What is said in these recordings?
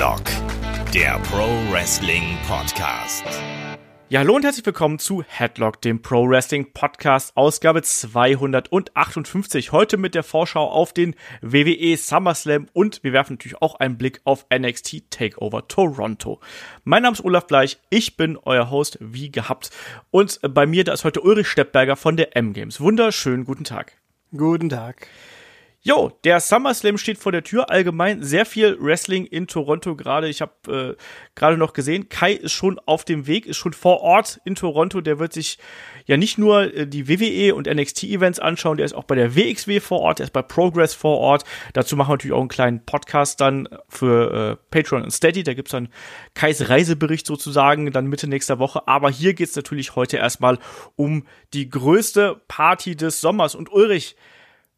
Headlock, der Pro Wrestling Podcast. Ja, hallo und herzlich willkommen zu Headlock, dem Pro Wrestling Podcast, Ausgabe 258. Heute mit der Vorschau auf den WWE SummerSlam und wir werfen natürlich auch einen Blick auf NXT Takeover Toronto. Mein Name ist Olaf Bleich, ich bin euer Host wie gehabt und bei mir da ist heute Ulrich Steppberger von der M-Games. Wunderschönen guten Tag. Guten Tag. Jo, der SummerSlam steht vor der Tür. Allgemein sehr viel Wrestling in Toronto gerade. Ich habe äh, gerade noch gesehen, Kai ist schon auf dem Weg, ist schon vor Ort in Toronto. Der wird sich ja nicht nur äh, die WWE und NXT-Events anschauen, der ist auch bei der WXW vor Ort, der ist bei Progress vor Ort. Dazu machen wir natürlich auch einen kleinen Podcast dann für äh, Patreon und Steady. Da gibt's dann Kais Reisebericht sozusagen dann Mitte nächster Woche. Aber hier geht's natürlich heute erstmal um die größte Party des Sommers. Und Ulrich,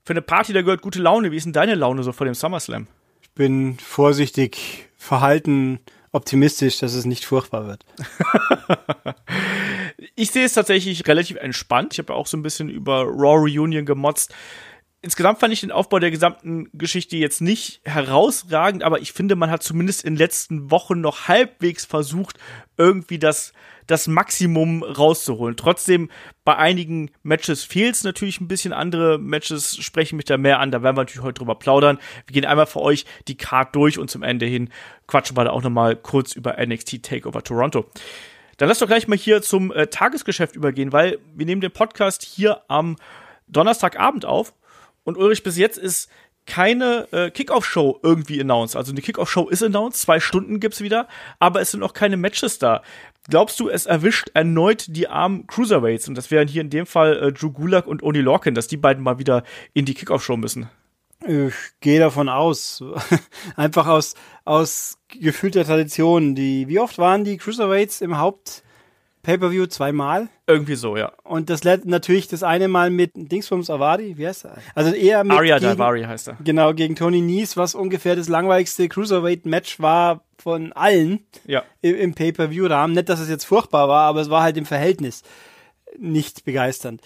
für eine Party, da gehört gute Laune. Wie ist denn deine Laune so vor dem SummerSlam? Ich bin vorsichtig, verhalten, optimistisch, dass es nicht furchtbar wird. ich sehe es tatsächlich relativ entspannt. Ich habe ja auch so ein bisschen über Raw Reunion gemotzt. Insgesamt fand ich den Aufbau der gesamten Geschichte jetzt nicht herausragend, aber ich finde, man hat zumindest in den letzten Wochen noch halbwegs versucht, irgendwie das das Maximum rauszuholen. Trotzdem, bei einigen Matches fehlt es natürlich ein bisschen. Andere Matches sprechen mich da mehr an. Da werden wir natürlich heute drüber plaudern. Wir gehen einmal für euch die Card durch und zum Ende hin quatschen wir da auch nochmal kurz über NXT Takeover Toronto. Dann lass doch gleich mal hier zum äh, Tagesgeschäft übergehen, weil wir nehmen den Podcast hier am Donnerstagabend auf. Und Ulrich, bis jetzt ist keine äh, Kickoff-Show irgendwie announced. Also eine Kickoff-Show ist announced, zwei Stunden gibt's wieder, aber es sind auch keine Matches da. Glaubst du, es erwischt erneut die armen Cruiserweights? Und das wären hier in dem Fall äh, Drew Gulak und Oni Lorcan, dass die beiden mal wieder in die Kickoff-Show müssen. Ich gehe davon aus. Einfach aus, aus gefühlter Tradition. Die, wie oft waren die Cruiserweights im Haupt, Pay-per-View zweimal. Irgendwie so, ja. Und das natürlich das eine Mal mit Dingsbums Avari, wie heißt er? Also eher mit gegen, Davari heißt er. Genau, gegen Tony Nies, was ungefähr das langweiligste Cruiserweight-Match war von allen ja. im, im Pay-per-View-Rahmen. Nicht, dass es jetzt furchtbar war, aber es war halt im Verhältnis nicht begeisternd.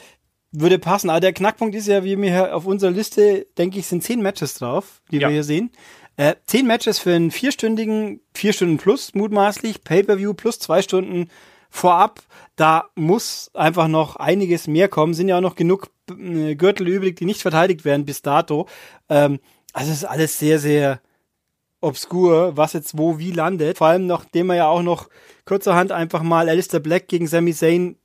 Würde passen. Aber der Knackpunkt ist ja, wie mir hier auf unserer Liste, denke ich, sind zehn Matches drauf, die ja. wir hier sehen. Äh, zehn Matches für einen vierstündigen, vier Stunden plus mutmaßlich, Pay-per-View plus zwei Stunden vorab. Da muss einfach noch einiges mehr kommen. Sind ja auch noch genug äh, Gürtel übrig, die nicht verteidigt werden bis dato. Ähm, also es ist alles sehr, sehr obskur, was jetzt wo wie landet. Vor allem nachdem er ja auch noch kurzerhand einfach mal Alistair Black gegen Sami Zayn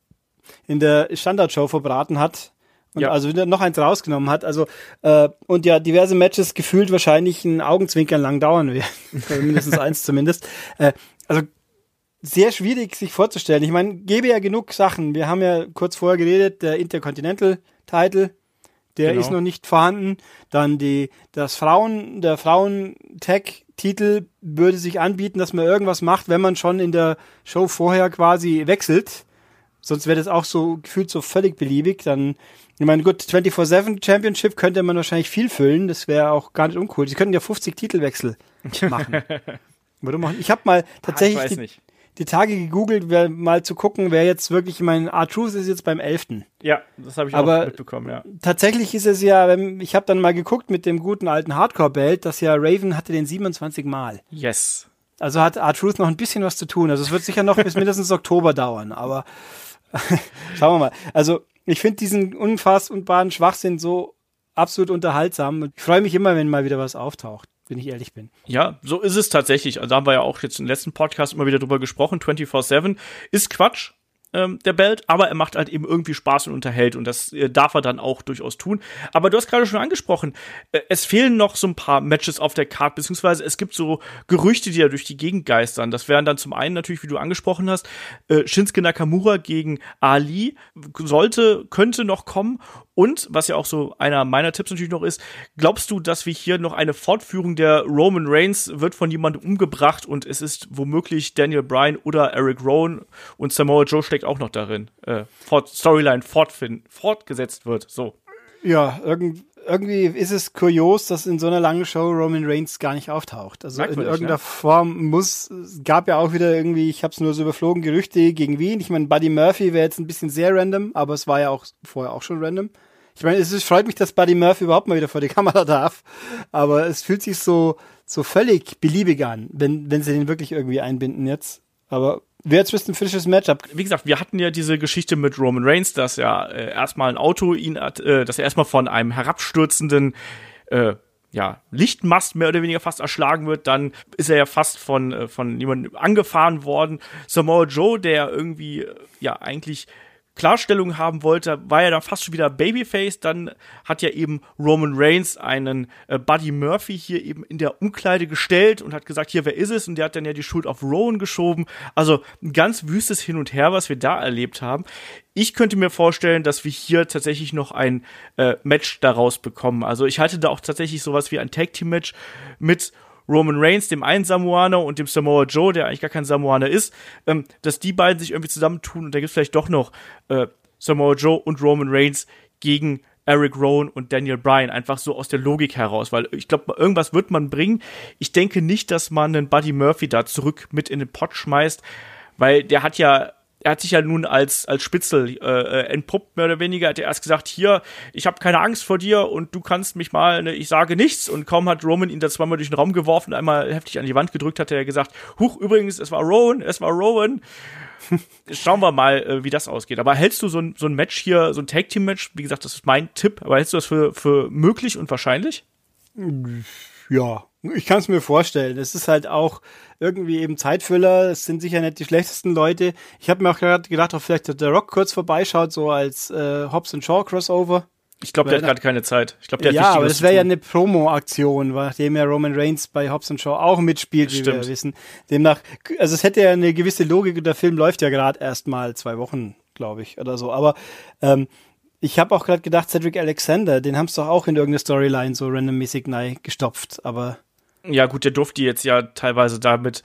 in der Standardshow verbraten hat. Und ja. also wieder noch eins rausgenommen hat. Also, äh, und ja, diverse Matches gefühlt wahrscheinlich ein Augenzwinkern lang dauern werden. mindestens eins zumindest. Äh, also sehr schwierig sich vorzustellen. Ich meine, gäbe ja genug Sachen. Wir haben ja kurz vorher geredet, der Intercontinental Title, der genau. ist noch nicht vorhanden. Dann die, das Frauen, der Frauen-Tag-Titel würde sich anbieten, dass man irgendwas macht, wenn man schon in der Show vorher quasi wechselt. Sonst wäre das auch so gefühlt so völlig beliebig. Dann, ich meine, gut, 24-7 Championship könnte man wahrscheinlich viel füllen. Das wäre auch gar nicht uncool. Sie könnten ja 50 Titelwechsel machen. Machen. Ich habe mal tatsächlich ah, die, die Tage gegoogelt, wer, mal zu gucken, wer jetzt wirklich, ich meine, R-Truth ist jetzt beim 11. Ja, das habe ich Aber auch mitbekommen, ja. Tatsächlich ist es ja, ich habe dann mal geguckt mit dem guten alten Hardcore-Belt, dass ja Raven hatte den 27 Mal. Yes. Also hat R-Truth noch ein bisschen was zu tun. Also es wird sicher noch bis mindestens Oktober dauern, aber schauen wir mal. Also ich finde diesen unfassbaren Schwachsinn so absolut unterhaltsam. Ich freue mich immer, wenn mal wieder was auftaucht wenn ich ehrlich bin. Ja, so ist es tatsächlich. Also da haben wir ja auch jetzt im letzten Podcast immer wieder drüber gesprochen. 24-7 ist Quatsch ähm, der Belt, aber er macht halt eben irgendwie Spaß und unterhält und das äh, darf er dann auch durchaus tun. Aber du hast gerade schon angesprochen, äh, es fehlen noch so ein paar Matches auf der Card, beziehungsweise es gibt so Gerüchte, die da durch die Gegend geistern. Das wären dann zum einen natürlich, wie du angesprochen hast, äh, Shinsuke Nakamura gegen Ali sollte, könnte noch kommen und, was ja auch so einer meiner Tipps natürlich noch ist, glaubst du, dass wir hier noch eine Fortführung der Roman Reigns wird von jemandem umgebracht und es ist womöglich Daniel Bryan oder Eric Rowan und Samoa Joe steckt auch noch darin, äh, Fort Storyline fortgesetzt wird, so. Ja, irgend, irgendwie ist es kurios, dass in so einer langen Show Roman Reigns gar nicht auftaucht. Also in irgendeiner ne? Form muss, es gab ja auch wieder irgendwie, ich habe es nur so überflogen, Gerüchte gegen Wien. Ich meine, Buddy Murphy wäre jetzt ein bisschen sehr random, aber es war ja auch vorher auch schon random. Ich meine, es ist, freut mich, dass Buddy Murphy überhaupt mal wieder vor die Kamera darf, aber es fühlt sich so, so völlig beliebig an, wenn, wenn sie den wirklich irgendwie einbinden jetzt. Aber Wäre jetzt ein frisches Matchup. Wie gesagt, wir hatten ja diese Geschichte mit Roman Reigns, dass ja äh, erstmal ein Auto ihn äh, dass er erstmal von einem herabstürzenden äh, ja, Lichtmast mehr oder weniger fast erschlagen wird, dann ist er ja fast von, äh, von jemandem angefahren worden. Samoa Joe, der irgendwie, äh, ja, eigentlich Klarstellung haben wollte, war ja dann fast schon wieder Babyface. Dann hat ja eben Roman Reigns einen äh, Buddy Murphy hier eben in der Umkleide gestellt und hat gesagt, hier, wer ist es? Und der hat dann ja die Schuld auf Rowan geschoben. Also ein ganz wüstes Hin und Her, was wir da erlebt haben. Ich könnte mir vorstellen, dass wir hier tatsächlich noch ein äh, Match daraus bekommen. Also ich halte da auch tatsächlich sowas wie ein Tag Team Match mit Roman Reigns, dem einen Samoaner und dem Samoa Joe, der eigentlich gar kein Samoaner ist, ähm, dass die beiden sich irgendwie zusammentun und da gibt es vielleicht doch noch äh, Samoa Joe und Roman Reigns gegen Eric Rowan und Daniel Bryan, einfach so aus der Logik heraus, weil ich glaube, irgendwas wird man bringen. Ich denke nicht, dass man einen Buddy Murphy da zurück mit in den Pott schmeißt, weil der hat ja er hat sich ja nun als, als Spitzel äh, äh, entpuppt, mehr oder weniger. Er hat er erst gesagt, hier, ich habe keine Angst vor dir und du kannst mich mal, ne, ich sage nichts. Und kaum hat Roman ihn da zweimal durch den Raum geworfen, einmal heftig an die Wand gedrückt, hat er gesagt, huch, übrigens, es war Rowan, es war Rowan. Schauen wir mal, äh, wie das ausgeht. Aber hältst du so ein, so ein Match hier, so ein Tag-Team-Match, wie gesagt, das ist mein Tipp, aber hältst du das für, für möglich und wahrscheinlich? Ja, ich kann es mir vorstellen. Es ist halt auch irgendwie eben Zeitfüller. Es sind sicher nicht die schlechtesten Leute. Ich habe mir auch gerade gedacht, ob vielleicht der Rock kurz vorbeischaut, so als äh, Hobbs and Shaw Crossover. Ich glaube, der hat gerade keine Zeit. Ich glaube, der ja, hat aber das wäre ja eine Promo-Aktion, nachdem ja Roman Reigns bei Hobbs and Shaw auch mitspielt, wie wir wissen. Demnach, also es hätte ja eine gewisse Logik und der Film läuft ja gerade erst mal zwei Wochen, glaube ich, oder so. Aber ähm, ich habe auch gerade gedacht, Cedric Alexander, den haben sie doch auch in irgendeine Storyline so randommäßig neu gestopft, aber ja, gut, der durfte jetzt ja teilweise damit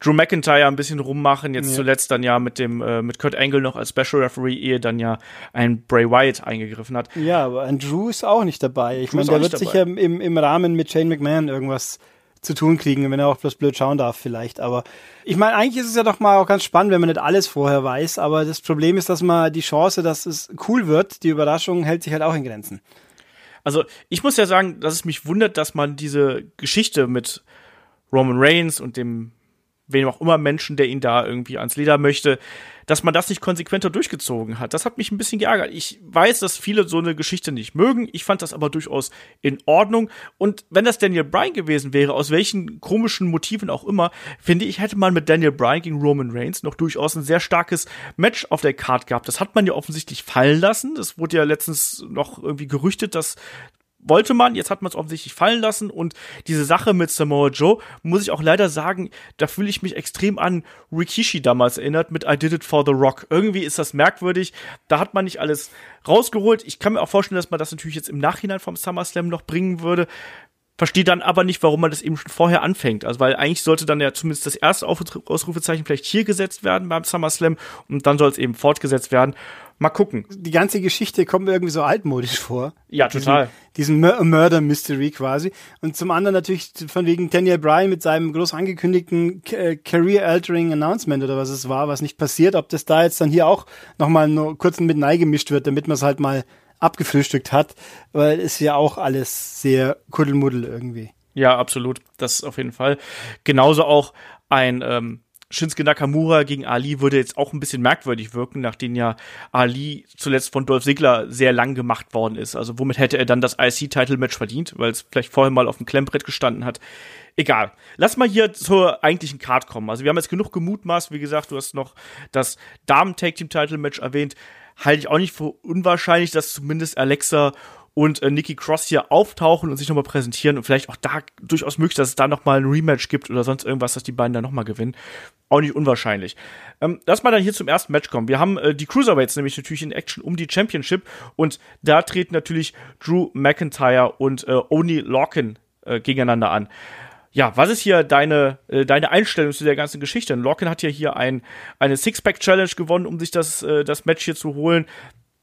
Drew McIntyre ein bisschen rummachen, jetzt ja. zuletzt dann ja mit dem äh, mit Kurt Angle noch als Special Referee, ehe dann ja ein Bray Wyatt eingegriffen hat. Ja, aber ein Drew ist auch nicht dabei. Ich meine, der wird sicher im, im Rahmen mit Shane McMahon irgendwas zu tun kriegen, wenn er auch bloß blöd schauen darf vielleicht. Aber ich meine, eigentlich ist es ja doch mal auch ganz spannend, wenn man nicht alles vorher weiß. Aber das Problem ist, dass man die Chance, dass es cool wird, die Überraschung hält sich halt auch in Grenzen. Also ich muss ja sagen, dass es mich wundert, dass man diese Geschichte mit Roman Reigns und dem wem auch immer Menschen, der ihn da irgendwie ans Leder möchte, dass man das nicht konsequenter durchgezogen hat. Das hat mich ein bisschen geärgert. Ich weiß, dass viele so eine Geschichte nicht mögen. Ich fand das aber durchaus in Ordnung. Und wenn das Daniel Bryan gewesen wäre, aus welchen komischen Motiven auch immer, finde ich, hätte man mit Daniel Bryan gegen Roman Reigns noch durchaus ein sehr starkes Match auf der Card gehabt. Das hat man ja offensichtlich fallen lassen. Das wurde ja letztens noch irgendwie gerüchtet, dass wollte man, jetzt hat man es offensichtlich fallen lassen und diese Sache mit Samoa Joe, muss ich auch leider sagen, da fühle ich mich extrem an Rikishi damals erinnert mit I Did It for the Rock. Irgendwie ist das merkwürdig, da hat man nicht alles rausgeholt. Ich kann mir auch vorstellen, dass man das natürlich jetzt im Nachhinein vom SummerSlam noch bringen würde. Verstehe dann aber nicht, warum man das eben schon vorher anfängt. Also, weil eigentlich sollte dann ja zumindest das erste Ausrufezeichen vielleicht hier gesetzt werden beim SummerSlam und dann soll es eben fortgesetzt werden. Mal gucken. Die ganze Geschichte kommt mir irgendwie so altmodisch vor. Ja, total. Diesen, diesen Murder Mystery quasi. Und zum anderen natürlich von wegen Daniel Bryan mit seinem groß angekündigten äh, Career Altering Announcement oder was es war, was nicht passiert. Ob das da jetzt dann hier auch nochmal nur kurz mit gemischt wird, damit man es halt mal abgefrühstückt hat. Weil es ja auch alles sehr kuddelmuddel irgendwie. Ja, absolut. Das auf jeden Fall. Genauso auch ein ähm, Shinsuke Nakamura gegen Ali würde jetzt auch ein bisschen merkwürdig wirken, nachdem ja Ali zuletzt von Dolph Ziggler sehr lang gemacht worden ist. Also womit hätte er dann das IC-Title-Match verdient, weil es vielleicht vorher mal auf dem Klemmbrett gestanden hat. Egal. Lass mal hier zur eigentlichen Card kommen. Also wir haben jetzt genug gemutmaßt. Wie gesagt, du hast noch das Damen-Tag-Team-Title-Match erwähnt. Halte ich auch nicht für unwahrscheinlich, dass zumindest Alexa und äh, Nikki Cross hier auftauchen und sich nochmal präsentieren und vielleicht auch da durchaus möglich, dass es da nochmal ein Rematch gibt oder sonst irgendwas, dass die beiden da nochmal gewinnen. Auch nicht unwahrscheinlich. Ähm, lass mal dann hier zum ersten Match kommen. Wir haben äh, die Cruiserweights nämlich natürlich in Action um die Championship und da treten natürlich Drew McIntyre und äh, Oni Lorcan äh, gegeneinander an. Ja, was ist hier deine, äh, deine Einstellung zu der ganzen Geschichte? Lorcan hat ja hier ein, eine Six-Pack-Challenge gewonnen, um sich das, äh, das Match hier zu holen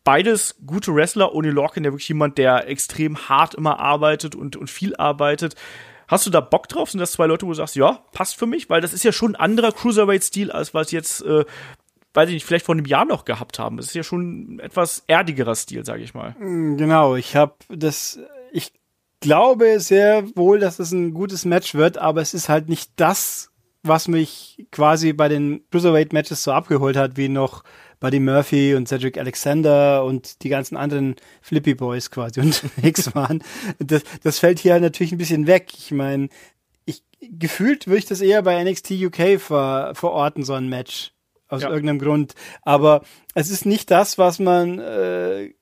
beides gute Wrestler. Oni Lorcan, der wirklich jemand, der extrem hart immer arbeitet und, und viel arbeitet. Hast du da Bock drauf? Sind das zwei Leute, wo du sagst, ja, passt für mich? Weil das ist ja schon ein anderer Cruiserweight-Stil, als was jetzt äh, weiß ich nicht, vielleicht vor einem Jahr noch gehabt haben. Es ist ja schon ein etwas erdigerer Stil, sage ich mal. Genau, ich habe das, ich glaube sehr wohl, dass es ein gutes Match wird, aber es ist halt nicht das, was mich quasi bei den Cruiserweight-Matches so abgeholt hat, wie noch Buddy Murphy und Cedric Alexander und die ganzen anderen Flippy Boys quasi unterwegs waren. Das, das fällt hier natürlich ein bisschen weg. Ich meine, ich gefühlt würde ich das eher bei NXT UK ver, verorten, so ein Match. Aus ja. irgendeinem Grund. Aber es ist nicht das, was man äh,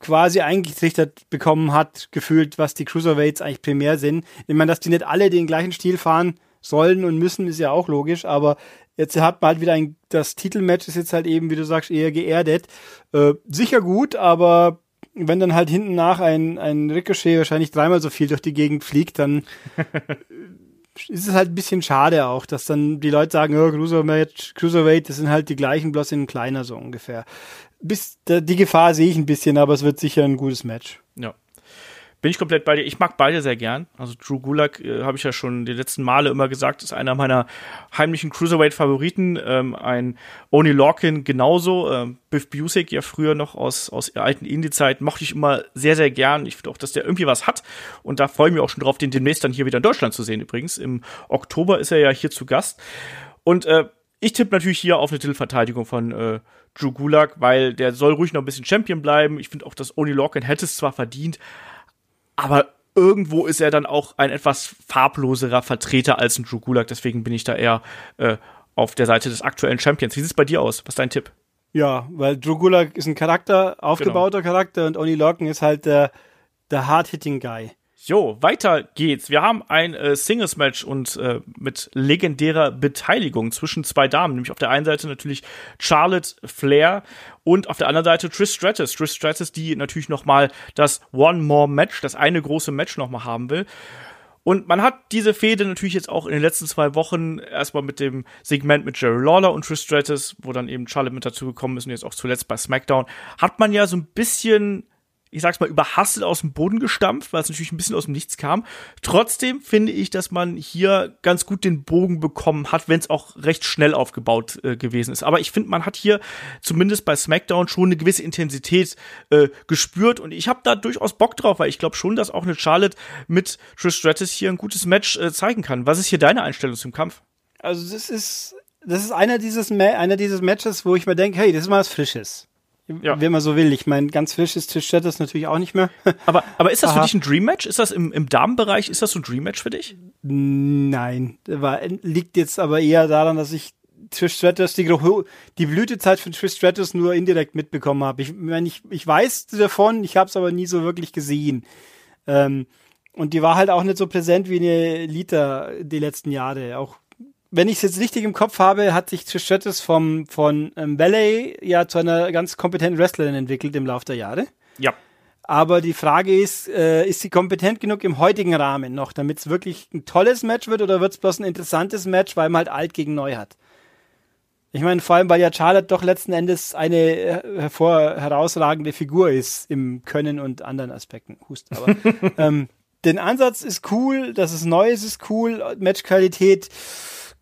quasi eingetrichtert bekommen hat, gefühlt, was die Cruiserweights eigentlich primär sind. Ich meine, dass die nicht alle den gleichen Stil fahren sollen und müssen, ist ja auch logisch, aber jetzt hat man halt wieder ein, das Titelmatch ist jetzt halt eben, wie du sagst, eher geerdet. Äh, sicher gut, aber wenn dann halt hinten nach ein, ein Ricochet wahrscheinlich dreimal so viel durch die Gegend fliegt, dann ist es halt ein bisschen schade auch, dass dann die Leute sagen, oh, Cruiserweight, Cruiserweight, das sind halt die gleichen, bloß in kleiner so ungefähr bis, die Gefahr sehe ich ein bisschen, aber es wird sicher ein gutes Match. Ja. Bin ich komplett bei dir. Ich mag beide sehr gern. Also Drew Gulak, äh, habe ich ja schon die letzten Male immer gesagt, ist einer meiner heimlichen Cruiserweight-Favoriten. Ähm, ein Oni Lorkin genauso. Ähm, Biff Busick ja früher noch aus, aus der alten Indie-Zeit mochte ich immer sehr, sehr gern. Ich finde auch, dass der irgendwie was hat. Und da freue ich mich auch schon drauf, den demnächst dann hier wieder in Deutschland zu sehen übrigens. Im Oktober ist er ja hier zu Gast. Und äh, ich tippe natürlich hier auf eine Titelverteidigung von äh, Drew Gulak, weil der soll ruhig noch ein bisschen Champion bleiben. Ich finde auch, dass Oni Lorcan hätte es zwar verdient, aber irgendwo ist er dann auch ein etwas farbloserer Vertreter als ein Drew Gulak. Deswegen bin ich da eher äh, auf der Seite des aktuellen Champions. Wie sieht es bei dir aus? Was ist dein Tipp? Ja, weil Drew Gulak ist ein Charakter, aufgebauter genau. Charakter und Oni Lorcan ist halt der, der Hard-Hitting-Guy. Jo, weiter geht's. Wir haben ein äh, Singles-Match und äh, mit legendärer Beteiligung zwischen zwei Damen, nämlich auf der einen Seite natürlich Charlotte Flair und auf der anderen Seite Trish Stratus. Trish Stratus, die natürlich noch mal das One More Match, das eine große Match noch mal haben will. Und man hat diese Fehde natürlich jetzt auch in den letzten zwei Wochen erstmal mit dem Segment mit Jerry Lawler und Trish Stratus, wo dann eben Charlotte mit dazu gekommen ist und jetzt auch zuletzt bei SmackDown, hat man ja so ein bisschen ich sag's mal, überhastet aus dem Boden gestampft, weil es natürlich ein bisschen aus dem Nichts kam. Trotzdem finde ich, dass man hier ganz gut den Bogen bekommen hat, wenn es auch recht schnell aufgebaut äh, gewesen ist. Aber ich finde, man hat hier zumindest bei SmackDown schon eine gewisse Intensität äh, gespürt und ich habe da durchaus Bock drauf, weil ich glaube schon, dass auch eine Charlotte mit Trish Stratus hier ein gutes Match äh, zeigen kann. Was ist hier deine Einstellung zum Kampf? Also das ist das ist einer dieses einer dieses Matches, wo ich mir denke, hey, das ist mal was Frisches. Ja. Wenn man so will. Ich meine, ganz frisch ist Tisch das natürlich auch nicht mehr. aber, aber ist das Aha. für dich ein Dream Match? Ist das im, im Damenbereich, ist das so ein Dream Match für dich? Nein. War, liegt jetzt aber eher daran, dass ich Trish Stratus, die, die Blütezeit von Trish Stratus nur indirekt mitbekommen habe. Ich meine, ich, ich weiß davon, ich habe es aber nie so wirklich gesehen. Ähm, und die war halt auch nicht so präsent wie eine Lita die letzten Jahre. Auch wenn ich es jetzt richtig im Kopf habe, hat sich Trish vom, von ähm, Ballet ja zu einer ganz kompetenten Wrestlerin entwickelt im Laufe der Jahre. Ja. Aber die Frage ist, äh, ist sie kompetent genug im heutigen Rahmen noch, damit es wirklich ein tolles Match wird oder wird es bloß ein interessantes Match, weil man halt alt gegen neu hat? Ich meine, vor allem, weil ja Charlotte doch letzten Endes eine äh, hervor herausragende Figur ist im Können und anderen Aspekten. Hust, aber ähm, den Ansatz ist cool, dass es neu ist, ist cool, Matchqualität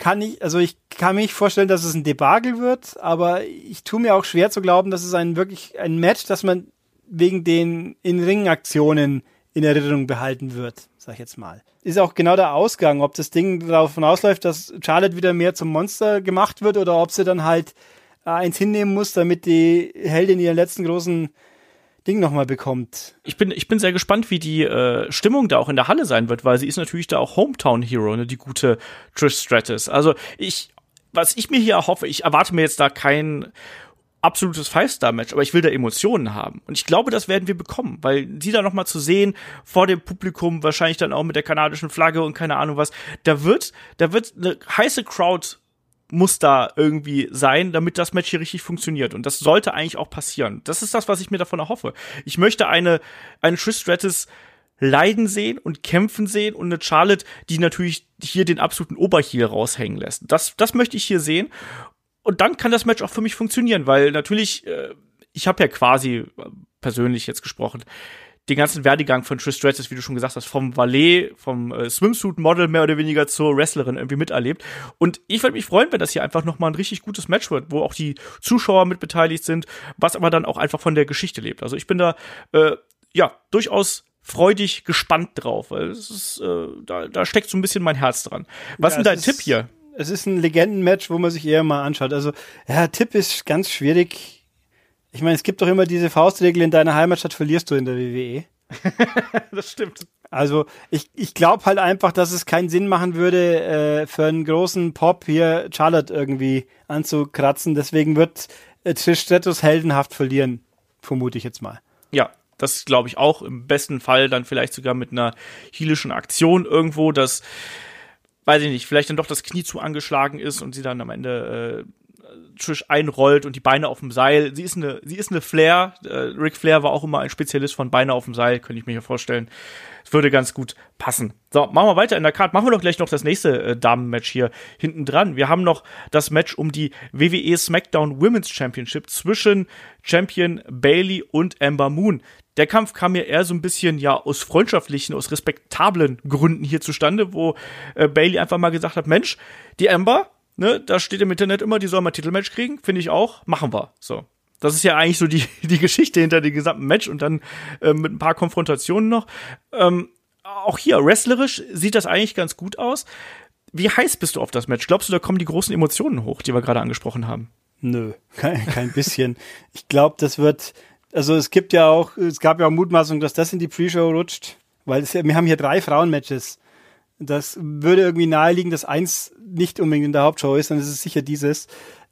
kann ich, also ich kann mich vorstellen, dass es ein Debakel wird, aber ich tue mir auch schwer zu glauben, dass es ein wirklich ein Match, das man wegen den In-Ring-Aktionen in Erinnerung behalten wird, sag ich jetzt mal. Ist auch genau der Ausgang, ob das Ding davon ausläuft, dass Charlotte wieder mehr zum Monster gemacht wird oder ob sie dann halt äh, eins hinnehmen muss, damit die Heldin ihren letzten großen Ding nochmal bekommt. Ich bin, ich bin sehr gespannt, wie die äh, Stimmung da auch in der Halle sein wird, weil sie ist natürlich da auch Hometown Hero, ne, die gute Trish Stratus. Also ich, was ich mir hier erhoffe, ich erwarte mir jetzt da kein absolutes Five-Star-Match, aber ich will da Emotionen haben. Und ich glaube, das werden wir bekommen, weil die da nochmal zu sehen, vor dem Publikum, wahrscheinlich dann auch mit der kanadischen Flagge und keine Ahnung was, da wird, da wird eine heiße Crowd muss da irgendwie sein, damit das Match hier richtig funktioniert. Und das sollte eigentlich auch passieren. Das ist das, was ich mir davon erhoffe. Ich möchte eine, eine Trish Stratus leiden sehen und kämpfen sehen und eine Charlotte, die natürlich hier den absoluten Oberheel raushängen lässt. Das, das möchte ich hier sehen. Und dann kann das Match auch für mich funktionieren, weil natürlich, äh, ich habe ja quasi äh, persönlich jetzt gesprochen, den ganzen Werdegang von Trish Stratus, wie du schon gesagt hast, vom Valet, vom äh, Swimsuit-Model mehr oder weniger zur Wrestlerin irgendwie miterlebt. Und ich würde mich freuen, wenn das hier einfach nochmal ein richtig gutes Match wird, wo auch die Zuschauer mit beteiligt sind, was aber dann auch einfach von der Geschichte lebt. Also ich bin da, äh, ja, durchaus freudig gespannt drauf, weil es ist, äh, da, da steckt so ein bisschen mein Herz dran. Was ja, ist denn dein Tipp hier? Es ist ein Legendenmatch, wo man sich eher mal anschaut. Also, ja, Tipp ist ganz schwierig ich meine, es gibt doch immer diese Faustregel, in deiner Heimatstadt verlierst du in der WWE. das stimmt. Also ich, ich glaube halt einfach, dass es keinen Sinn machen würde, äh, für einen großen Pop hier Charlotte irgendwie anzukratzen. Deswegen wird äh, Trish Stratus heldenhaft verlieren, vermute ich jetzt mal. Ja, das glaube ich auch. Im besten Fall dann vielleicht sogar mit einer heelischen Aktion irgendwo, dass, weiß ich nicht, vielleicht dann doch das Knie zu angeschlagen ist und sie dann am Ende äh, Trish einrollt und die Beine auf dem Seil. Sie ist eine, sie ist eine Flair. Äh, Ric Flair war auch immer ein Spezialist von Beine auf dem Seil, könnte ich mir hier vorstellen. Es würde ganz gut passen. So, machen wir weiter in der Karte. Machen wir doch gleich noch das nächste äh, Damen-Match hier hinten dran. Wir haben noch das Match um die WWE SmackDown Women's Championship zwischen Champion Bailey und Amber Moon. Der Kampf kam ja eher so ein bisschen ja aus freundschaftlichen, aus respektablen Gründen hier zustande, wo äh, Bailey einfach mal gesagt hat, Mensch, die Amber, ne, da steht im Internet immer, die soll mal Titelmatch kriegen, finde ich auch, machen wir. So. Das ist ja eigentlich so die, die Geschichte hinter dem gesamten Match und dann äh, mit ein paar Konfrontationen noch. Ähm, auch hier, wrestlerisch sieht das eigentlich ganz gut aus. Wie heiß bist du auf das Match? Glaubst du, da kommen die großen Emotionen hoch, die wir gerade angesprochen haben? Nö, kein, kein bisschen. ich glaube, das wird, also es gibt ja auch, es gab ja auch Mutmaßung, dass das in die Pre-Show rutscht, weil es, wir haben hier drei Frauenmatches. Das würde irgendwie naheliegen, dass eins nicht unbedingt in der Hauptshow ist, dann ist es sicher dieses.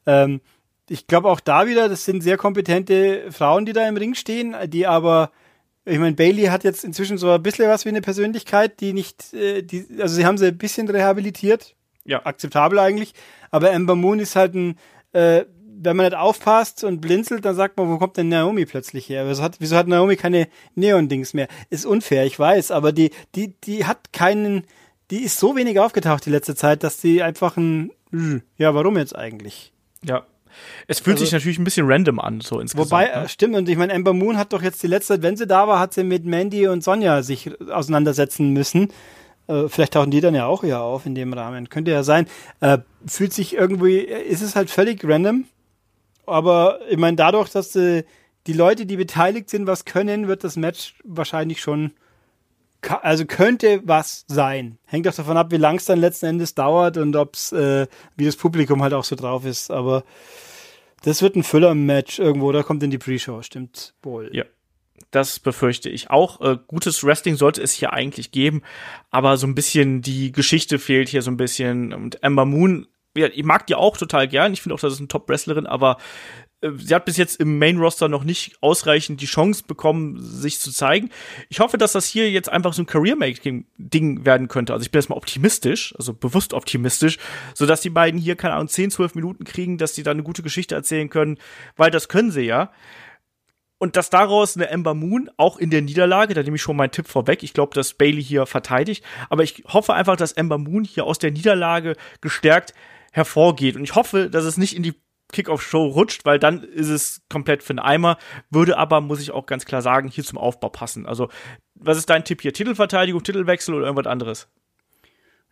Ähm, ich glaube auch da wieder, das sind sehr kompetente Frauen, die da im Ring stehen, die aber, ich meine, Bailey hat jetzt inzwischen so ein bisschen was wie eine Persönlichkeit, die nicht, äh, die, also sie haben sie ein bisschen rehabilitiert. Ja. Akzeptabel eigentlich. Aber Amber Moon ist halt ein, äh, wenn man nicht aufpasst und blinzelt, dann sagt man, wo kommt denn Naomi plötzlich her? Wieso hat, wieso hat Naomi keine Neon-Dings mehr? Ist unfair, ich weiß, aber die, die, die hat keinen, die ist so wenig aufgetaucht die letzte Zeit, dass die einfach ein, ja, warum jetzt eigentlich? Ja. Es fühlt also, sich natürlich ein bisschen random an, so insgesamt. Wobei, ne? stimmt, und ich meine, Amber Moon hat doch jetzt die letzte Zeit, wenn sie da war, hat sie mit Mandy und Sonja sich auseinandersetzen müssen. Äh, vielleicht tauchen die dann ja auch hier auf in dem Rahmen. Könnte ja sein. Äh, fühlt sich irgendwie, ist es halt völlig random. Aber ich meine, dadurch, dass die, die Leute, die beteiligt sind, was können, wird das Match wahrscheinlich schon also könnte was sein. Hängt auch davon ab, wie lang es dann letzten Endes dauert und ob's, äh, wie das Publikum halt auch so drauf ist. Aber das wird ein Füller-Match irgendwo, da kommt in die Pre-Show, stimmt wohl. Ja. Das befürchte ich auch. Äh, gutes Wrestling sollte es hier eigentlich geben, aber so ein bisschen die Geschichte fehlt hier so ein bisschen. Und Amber Moon, ja, ich mag die auch total gern. Ich finde auch, das ist eine Top-Wrestlerin, aber sie hat bis jetzt im Main Roster noch nicht ausreichend die Chance bekommen, sich zu zeigen. Ich hoffe, dass das hier jetzt einfach so ein Career-Making-Ding werden könnte. Also ich bin erstmal optimistisch, also bewusst optimistisch, so dass die beiden hier, keine Ahnung, 10, 12 Minuten kriegen, dass sie da eine gute Geschichte erzählen können, weil das können sie ja. Und dass daraus eine Ember Moon auch in der Niederlage, da nehme ich schon meinen Tipp vorweg, ich glaube, dass Bailey hier verteidigt, aber ich hoffe einfach, dass Ember Moon hier aus der Niederlage gestärkt hervorgeht. Und ich hoffe, dass es nicht in die Kickoff-Show rutscht, weil dann ist es komplett für den Eimer. Würde aber, muss ich auch ganz klar sagen, hier zum Aufbau passen. Also, was ist dein Tipp hier? Titelverteidigung, Titelwechsel oder irgendwas anderes?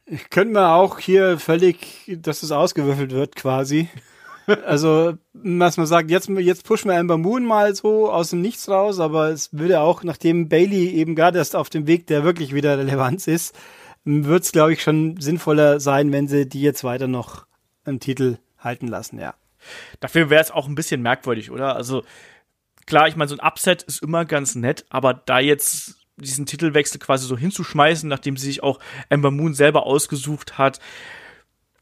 Ich könnte mir auch hier völlig, dass es ausgewürfelt wird quasi. also, was man sagt, jetzt, jetzt pushen wir Amber Moon mal so aus dem Nichts raus, aber es würde auch, nachdem Bailey eben gerade erst auf dem Weg, der wirklich wieder Relevanz ist, wird es, glaube ich, schon sinnvoller sein, wenn sie die jetzt weiter noch im Titel halten lassen, ja. Dafür wäre es auch ein bisschen merkwürdig, oder? Also klar, ich meine, so ein Upset ist immer ganz nett, aber da jetzt diesen Titelwechsel quasi so hinzuschmeißen, nachdem sie sich auch Ember Moon selber ausgesucht hat,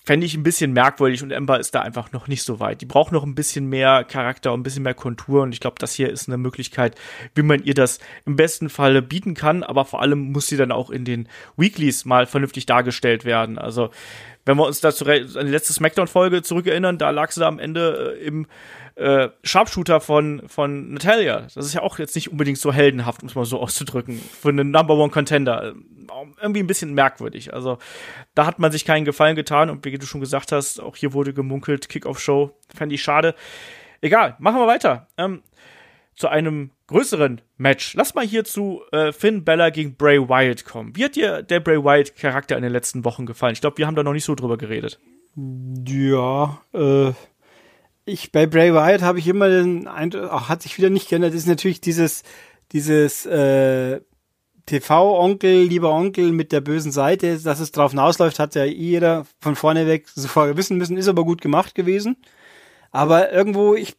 fände ich ein bisschen merkwürdig und Ember ist da einfach noch nicht so weit. Die braucht noch ein bisschen mehr Charakter und ein bisschen mehr Kontur und ich glaube, das hier ist eine Möglichkeit, wie man ihr das im besten Falle bieten kann, aber vor allem muss sie dann auch in den Weeklies mal vernünftig dargestellt werden. Also wenn wir uns dazu an die letzte Smackdown-Folge zurückerinnern, da lag sie da am Ende äh, im äh, Sharpshooter von, von Natalia. Das ist ja auch jetzt nicht unbedingt so heldenhaft, um es mal so auszudrücken, für einen Number One Contender. Irgendwie ein bisschen merkwürdig. Also da hat man sich keinen Gefallen getan und wie du schon gesagt hast, auch hier wurde gemunkelt, Kick-Off-Show, fände ich schade. Egal, machen wir weiter. Ähm, zu einem größeren Match. Lass mal hier zu äh, Finn Bella gegen Bray Wyatt kommen. Wie hat dir der Bray Wyatt Charakter in den letzten Wochen gefallen? Ich glaube, wir haben da noch nicht so drüber geredet. Ja, äh, ich bei Bray Wyatt habe ich immer den Eindruck, ach, hat sich wieder nicht geändert. Ist natürlich dieses, dieses äh, TV-Onkel, lieber Onkel mit der bösen Seite, dass es drauf hinausläuft, hat ja jeder von vorne weg sofort wissen müssen, ist aber gut gemacht gewesen. Aber irgendwo, ich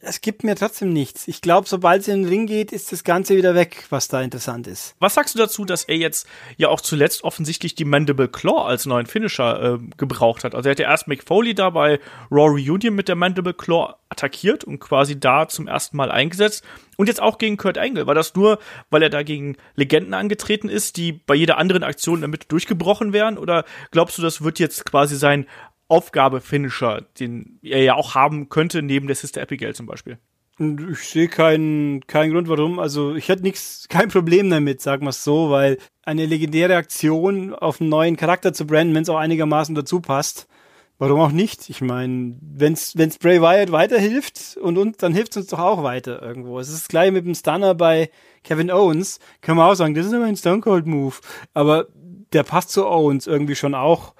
es gibt mir trotzdem nichts. Ich glaube, sobald es in den Ring geht, ist das Ganze wieder weg, was da interessant ist. Was sagst du dazu, dass er jetzt ja auch zuletzt offensichtlich die Mandible Claw als neuen Finisher äh, gebraucht hat? Also er hat ja erst Mick Foley da bei Raw Reunion mit der Mandible Claw attackiert und quasi da zum ersten Mal eingesetzt. Und jetzt auch gegen Kurt Angle. War das nur, weil er da gegen Legenden angetreten ist, die bei jeder anderen Aktion damit durchgebrochen wären? Oder glaubst du, das wird jetzt quasi sein Aufgabe-Finisher, den er ja auch haben könnte, neben der Sister Abigail zum Beispiel. Ich sehe keinen keinen Grund, warum. Also ich hätte nichts, kein Problem damit, sagen wir es so, weil eine legendäre Aktion auf einen neuen Charakter zu branden, wenn es auch einigermaßen dazu passt, warum auch nicht? Ich meine, wenn's wenn's Bray Wyatt weiterhilft und uns, dann hilft es uns doch auch weiter irgendwo. Es ist gleich mit dem Stunner bei Kevin Owens, kann man auch sagen, das ist aber ein Stone Cold Move, aber der passt zu Owens irgendwie schon auch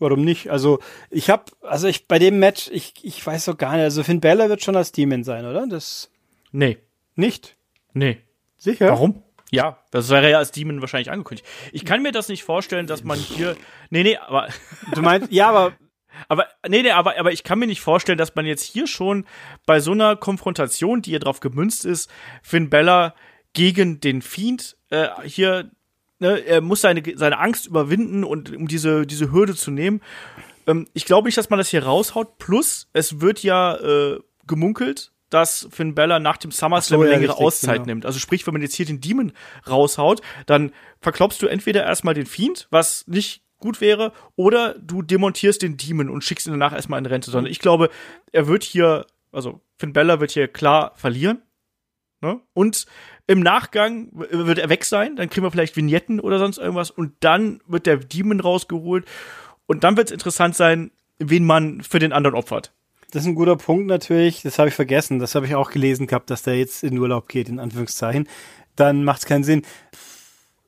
Warum nicht? Also ich habe, also ich bei dem Match, ich, ich weiß doch gar nicht. Also Finn Bella wird schon als Demon sein, oder? Das nee, nicht. Nee, sicher. Warum? Ja, das wäre ja als Demon wahrscheinlich angekündigt. Ich kann mir das nicht vorstellen, dass man hier, nee, nee, aber du meinst, ja, aber aber nee, nee, aber aber ich kann mir nicht vorstellen, dass man jetzt hier schon bei so einer Konfrontation, die hier drauf gemünzt ist, Finn Bella gegen den Fiend äh, hier ne, er muss seine, seine Angst überwinden und um diese, diese Hürde zu nehmen. Ähm, ich glaube nicht, dass man das hier raushaut. Plus, es wird ja äh, gemunkelt, dass Finn Bella nach dem SummerSlam so, eine längere richtig, Auszeit genau. nimmt. Also sprich, wenn man jetzt hier den Demon raushaut, dann verklopst du entweder erstmal den Fiend, was nicht gut wäre, oder du demontierst den Demon und schickst ihn danach erstmal in Rente. Sondern ich glaube, er wird hier, also Finn Bella wird hier klar verlieren. Ne? Und im Nachgang wird er weg sein, dann kriegen wir vielleicht Vignetten oder sonst irgendwas und dann wird der Demon rausgeholt und dann wird es interessant sein, wen man für den anderen opfert. Das ist ein guter Punkt natürlich, das habe ich vergessen, das habe ich auch gelesen gehabt, dass der jetzt in Urlaub geht, in Anführungszeichen. Dann macht es keinen Sinn.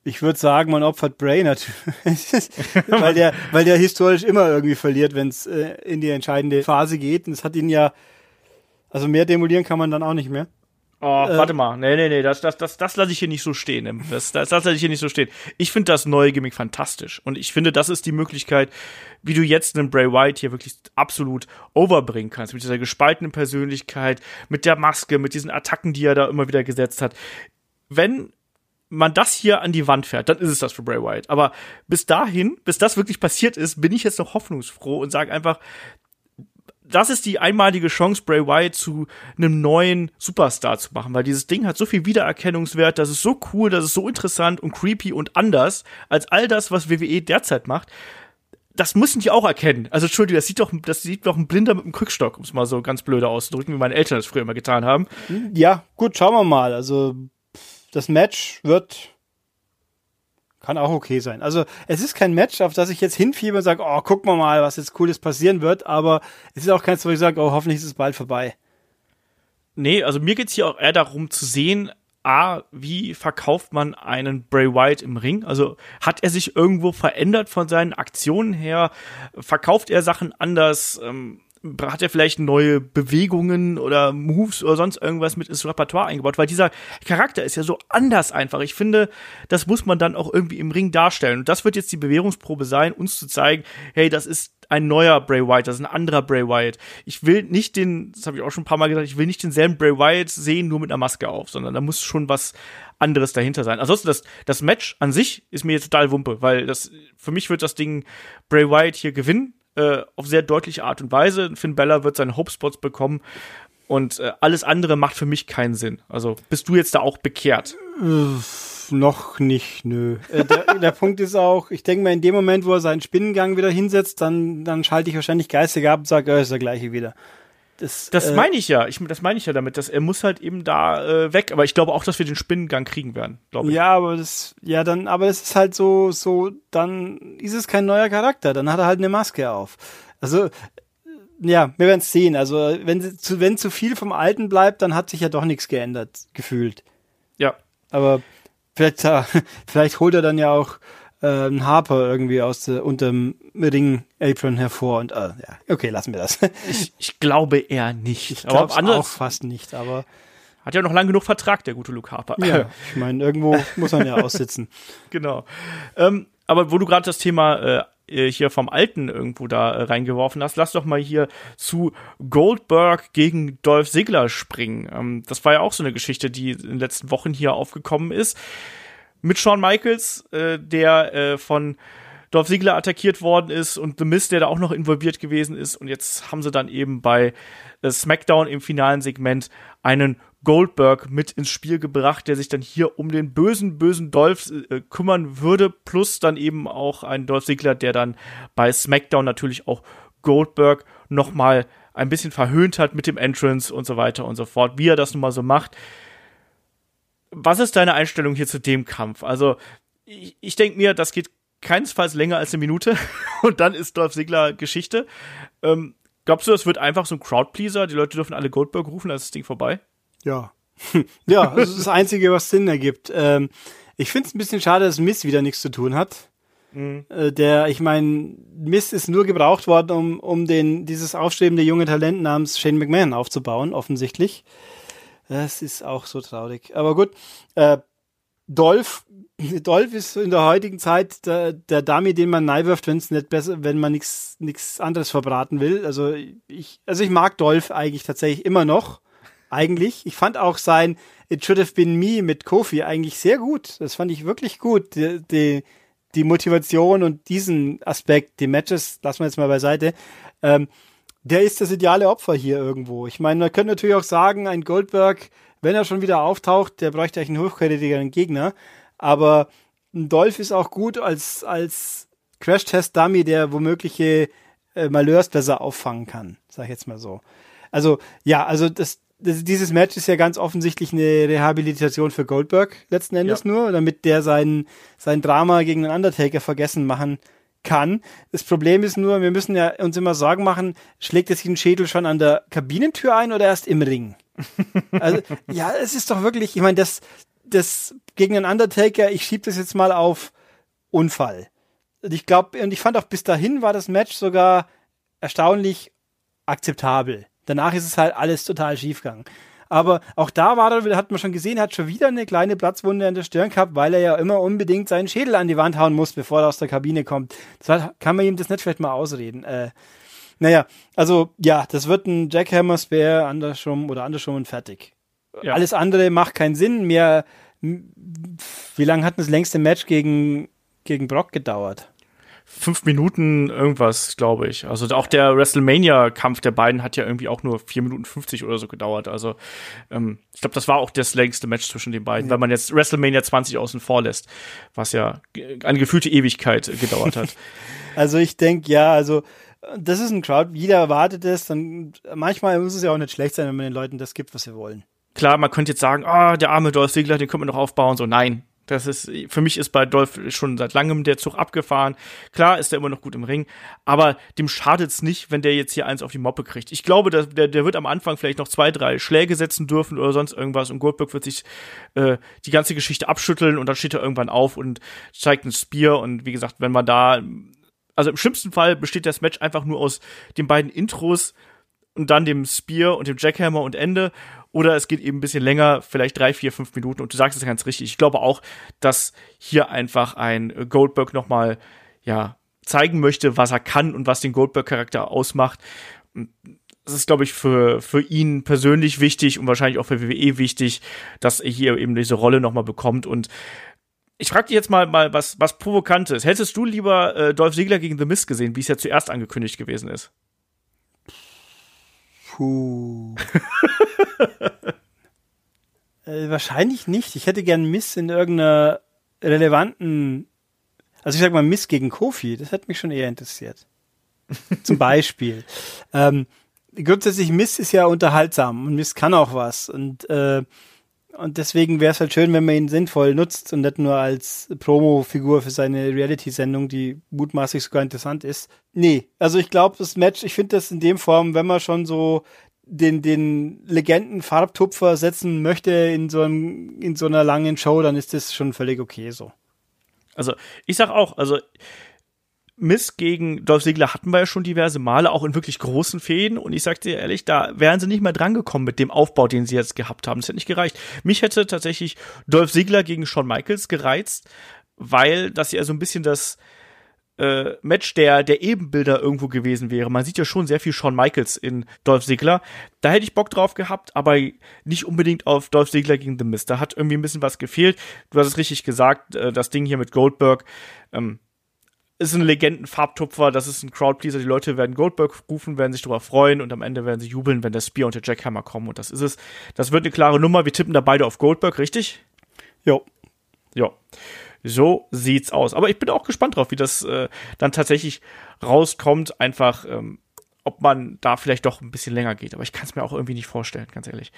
Ich würde sagen, man opfert Bray natürlich, weil der, weil der historisch immer irgendwie verliert, wenn es äh, in die entscheidende Phase geht. Und es hat ihn ja, also mehr demolieren kann man dann auch nicht mehr. Oh, äh, warte mal. Nee, nee, nee, das, das, das, das lasse ich hier nicht so stehen. Das, das, das lasse ich hier nicht so stehen. Ich finde das neue Gimmick fantastisch. Und ich finde, das ist die Möglichkeit, wie du jetzt einen Bray Wyatt hier wirklich absolut overbringen kannst. Mit dieser gespaltenen Persönlichkeit, mit der Maske, mit diesen Attacken, die er da immer wieder gesetzt hat. Wenn man das hier an die Wand fährt, dann ist es das für Bray Wyatt. Aber bis dahin, bis das wirklich passiert ist, bin ich jetzt noch hoffnungsfroh und sage einfach, das ist die einmalige Chance, Bray Wyatt zu einem neuen Superstar zu machen, weil dieses Ding hat so viel Wiedererkennungswert, das ist so cool, das ist so interessant und creepy und anders als all das, was WWE derzeit macht. Das müssen die auch erkennen. Also Entschuldigung, das sieht doch, das sieht doch ein Blinder mit einem Krückstock, um es mal so ganz blöde auszudrücken, wie meine Eltern das früher immer getan haben. Ja, gut, schauen wir mal. Also das Match wird kann auch okay sein. Also es ist kein Match, auf das ich jetzt hinfiebe und sage, oh, guck mal mal, was jetzt Cooles passieren wird, aber es ist auch keins, wo ich sage, oh, hoffentlich ist es bald vorbei. Nee, also mir geht's hier auch eher darum zu sehen, A, wie verkauft man einen Bray Wyatt im Ring? Also hat er sich irgendwo verändert von seinen Aktionen her? Verkauft er Sachen anders? Ähm, hat er vielleicht neue Bewegungen oder Moves oder sonst irgendwas mit ins Repertoire eingebaut, weil dieser Charakter ist ja so anders einfach. Ich finde, das muss man dann auch irgendwie im Ring darstellen. Und das wird jetzt die Bewährungsprobe sein, uns zu zeigen, hey, das ist ein neuer Bray Wyatt, das ist ein anderer Bray Wyatt. Ich will nicht den, das habe ich auch schon ein paar Mal gesagt, ich will nicht denselben Bray Wyatt sehen, nur mit einer Maske auf, sondern da muss schon was anderes dahinter sein. Ansonsten, das, das Match an sich ist mir total Wumpe, weil das, für mich wird das Ding Bray Wyatt hier gewinnen äh, auf sehr deutliche Art und Weise. Finn Bella wird seine Hope-Spots bekommen. Und äh, alles andere macht für mich keinen Sinn. Also bist du jetzt da auch bekehrt? Äh, noch nicht, nö. Äh, der, der Punkt ist auch, ich denke mal, in dem Moment, wo er seinen Spinnengang wieder hinsetzt, dann, dann schalte ich wahrscheinlich geistig ab und sage, äh, ist der gleiche wieder. Das, das äh, meine ich ja. Ich, das meine ich ja damit, dass er muss halt eben da äh, weg. Aber ich glaube auch, dass wir den Spinnengang kriegen werden. Glaube ich. Ja, aber das, ja dann, aber das ist halt so, so, dann ist es kein neuer Charakter. Dann hat er halt eine Maske auf. Also ja, wir werden es sehen. Also wenn zu, wenn zu viel vom Alten bleibt, dann hat sich ja doch nichts geändert, gefühlt. Ja. Aber vielleicht, äh, vielleicht holt er dann ja auch äh, einen Harper irgendwie aus der, unterm Ring-Apron hervor und äh, ja, okay, lassen wir das. Ich, ich glaube eher nicht. Ich glaube auch fast nicht, aber hat ja noch lang genug Vertrag, der gute Luke Harper. Ja, ich meine, irgendwo muss man ja aussitzen. genau. Ähm, aber wo du gerade das Thema äh, hier vom Alten irgendwo da äh, reingeworfen hast, lass doch mal hier zu Goldberg gegen Dolph Ziggler springen. Ähm, das war ja auch so eine Geschichte, die in den letzten Wochen hier aufgekommen ist. Mit Shawn Michaels, äh, der äh, von Dolph Ziggler attackiert worden ist und The Miz, der da auch noch involviert gewesen ist. Und jetzt haben sie dann eben bei äh, SmackDown im finalen Segment einen Goldberg mit ins Spiel gebracht, der sich dann hier um den bösen, bösen Dolph äh, kümmern würde, plus dann eben auch ein Dolph Ziggler, der dann bei SmackDown natürlich auch Goldberg nochmal ein bisschen verhöhnt hat mit dem Entrance und so weiter und so fort, wie er das nun mal so macht. Was ist deine Einstellung hier zu dem Kampf? Also, ich, ich denke mir, das geht keinesfalls länger als eine Minute und dann ist Dolph Ziggler Geschichte. Ähm, glaubst du, das wird einfach so ein Crowdpleaser? Die Leute dürfen alle Goldberg rufen, dann ist das Ding vorbei? Ja. ja, das ist das Einzige, was Sinn ergibt. Ähm, ich finde es ein bisschen schade, dass Miss wieder nichts zu tun hat. Mhm. Äh, der, ich meine, Miss ist nur gebraucht worden, um, um den, dieses aufstrebende junge Talent namens Shane McMahon aufzubauen, offensichtlich. Das ist auch so traurig. Aber gut, äh, Dolph, Dolph ist in der heutigen Zeit der, der Dummy, den man wirft, wenn es nicht besser, wenn man nichts nichts anderes verbraten will. Also ich, also ich mag Dolph eigentlich tatsächlich immer noch eigentlich. Ich fand auch sein It Should Have Been Me mit Kofi eigentlich sehr gut. Das fand ich wirklich gut. Die, die, die Motivation und diesen Aspekt, die Matches, lassen wir jetzt mal beiseite. Ähm, der ist das ideale Opfer hier irgendwo. Ich meine, man könnte natürlich auch sagen, ein Goldberg, wenn er schon wieder auftaucht, der bräuchte eigentlich einen hochkarätigeren Gegner. Aber ein Dolph ist auch gut als, als Crash-Test-Dummy, der womögliche äh, Malheurs besser auffangen kann, sag ich jetzt mal so. Also, ja, also das, dieses Match ist ja ganz offensichtlich eine Rehabilitation für Goldberg letzten Endes ja. nur, damit der sein, sein Drama gegen den Undertaker vergessen machen kann. Das Problem ist nur, wir müssen ja uns immer Sorgen machen, schlägt er sich den Schädel schon an der Kabinentür ein oder erst im Ring? Also, ja, es ist doch wirklich, ich meine, das, das gegen den Undertaker, ich schieb das jetzt mal auf Unfall. Ich glaube, und ich fand auch bis dahin war das Match sogar erstaunlich akzeptabel. Danach ist es halt alles total schiefgegangen. Aber auch da war er, hat man schon gesehen, hat schon wieder eine kleine Platzwunde an der Stirn gehabt, weil er ja immer unbedingt seinen Schädel an die Wand hauen muss, bevor er aus der Kabine kommt. Das kann man ihm das nicht vielleicht mal ausreden. Äh, naja, also ja, das wird ein Jackhammer Spear, andersrum oder andersrum und fertig. Ja. Alles andere macht keinen Sinn. Mehr, wie lange hat das längste Match gegen, gegen Brock gedauert? Fünf Minuten irgendwas, glaube ich. Also auch der WrestleMania-Kampf der beiden hat ja irgendwie auch nur vier Minuten 50 oder so gedauert. Also ähm, ich glaube, das war auch das längste Match zwischen den beiden, ja. wenn man jetzt WrestleMania 20 außen vor lässt, was ja eine gefühlte Ewigkeit gedauert hat. also ich denke, ja, also das ist ein Crowd, jeder erwartet es, dann manchmal muss es ja auch nicht schlecht sein, wenn man den Leuten das gibt, was sie wollen. Klar, man könnte jetzt sagen, ah, oh, der arme Dolph Ziggler, den können wir noch aufbauen. So, nein, das ist, für mich ist bei Dolph schon seit langem der Zug abgefahren. Klar ist er immer noch gut im Ring, aber dem schadet's nicht, wenn der jetzt hier eins auf die Moppe kriegt. Ich glaube, der, der, der wird am Anfang vielleicht noch zwei, drei Schläge setzen dürfen oder sonst irgendwas und Goldberg wird sich äh, die ganze Geschichte abschütteln und dann steht er irgendwann auf und zeigt ein Spear und wie gesagt, wenn man da, also im schlimmsten Fall besteht das Match einfach nur aus den beiden Intros und dann dem Spear und dem Jackhammer und Ende oder es geht eben ein bisschen länger, vielleicht drei, vier, fünf Minuten. Und du sagst es ganz richtig. Ich glaube auch, dass hier einfach ein Goldberg nochmal, ja, zeigen möchte, was er kann und was den Goldberg-Charakter ausmacht. Das ist, glaube ich, für, für ihn persönlich wichtig und wahrscheinlich auch für WWE wichtig, dass er hier eben diese Rolle nochmal bekommt. Und ich frage dich jetzt mal, mal was, was Provokantes. Hättest du lieber äh, Dolph Ziggler gegen The Mist gesehen, wie es ja zuerst angekündigt gewesen ist? Puh. äh, wahrscheinlich nicht. Ich hätte gern Miss in irgendeiner relevanten, also ich sag mal Miss gegen Kofi, das hätte mich schon eher interessiert. Zum Beispiel. Ähm, grundsätzlich Miss ist ja unterhaltsam und Miss kann auch was und äh, Und deswegen wäre es halt schön, wenn man ihn sinnvoll nutzt und nicht nur als Promo-Figur für seine Reality-Sendung, die mutmaßlich sogar interessant ist. Nee, also ich glaube, das Match, ich finde das in dem Form, wenn man schon so den, den Legenden-Farbtupfer setzen möchte in so, einem, in so einer langen Show, dann ist das schon völlig okay so. Also, ich sag auch, also Miss gegen Dolph Ziggler hatten wir ja schon diverse Male, auch in wirklich großen Fäden. Und ich sag dir ehrlich, da wären sie nicht mehr drangekommen mit dem Aufbau, den sie jetzt gehabt haben. Das hätte nicht gereicht. Mich hätte tatsächlich Dolph Ziggler gegen Shawn Michaels gereizt, weil das ja so ein bisschen das äh, Match der, der Ebenbilder irgendwo gewesen wäre. Man sieht ja schon sehr viel Shawn Michaels in Dolph Ziggler. Da hätte ich Bock drauf gehabt, aber nicht unbedingt auf Dolph Ziggler gegen The Miz. Da hat irgendwie ein bisschen was gefehlt. Du hast es richtig gesagt, äh, das Ding hier mit Goldberg. Ähm, ist ein Legenden-Farbtupfer, das ist ein Crowdpleaser. Die Leute werden Goldberg rufen, werden sich darüber freuen und am Ende werden sie jubeln, wenn der Spear und der Jackhammer kommen. Und das ist es. Das wird eine klare Nummer. Wir tippen da beide auf Goldberg, richtig? Jo. Ja. So sieht's aus. Aber ich bin auch gespannt drauf, wie das äh, dann tatsächlich rauskommt. Einfach, ähm, ob man da vielleicht doch ein bisschen länger geht. Aber ich kann es mir auch irgendwie nicht vorstellen, ganz ehrlich.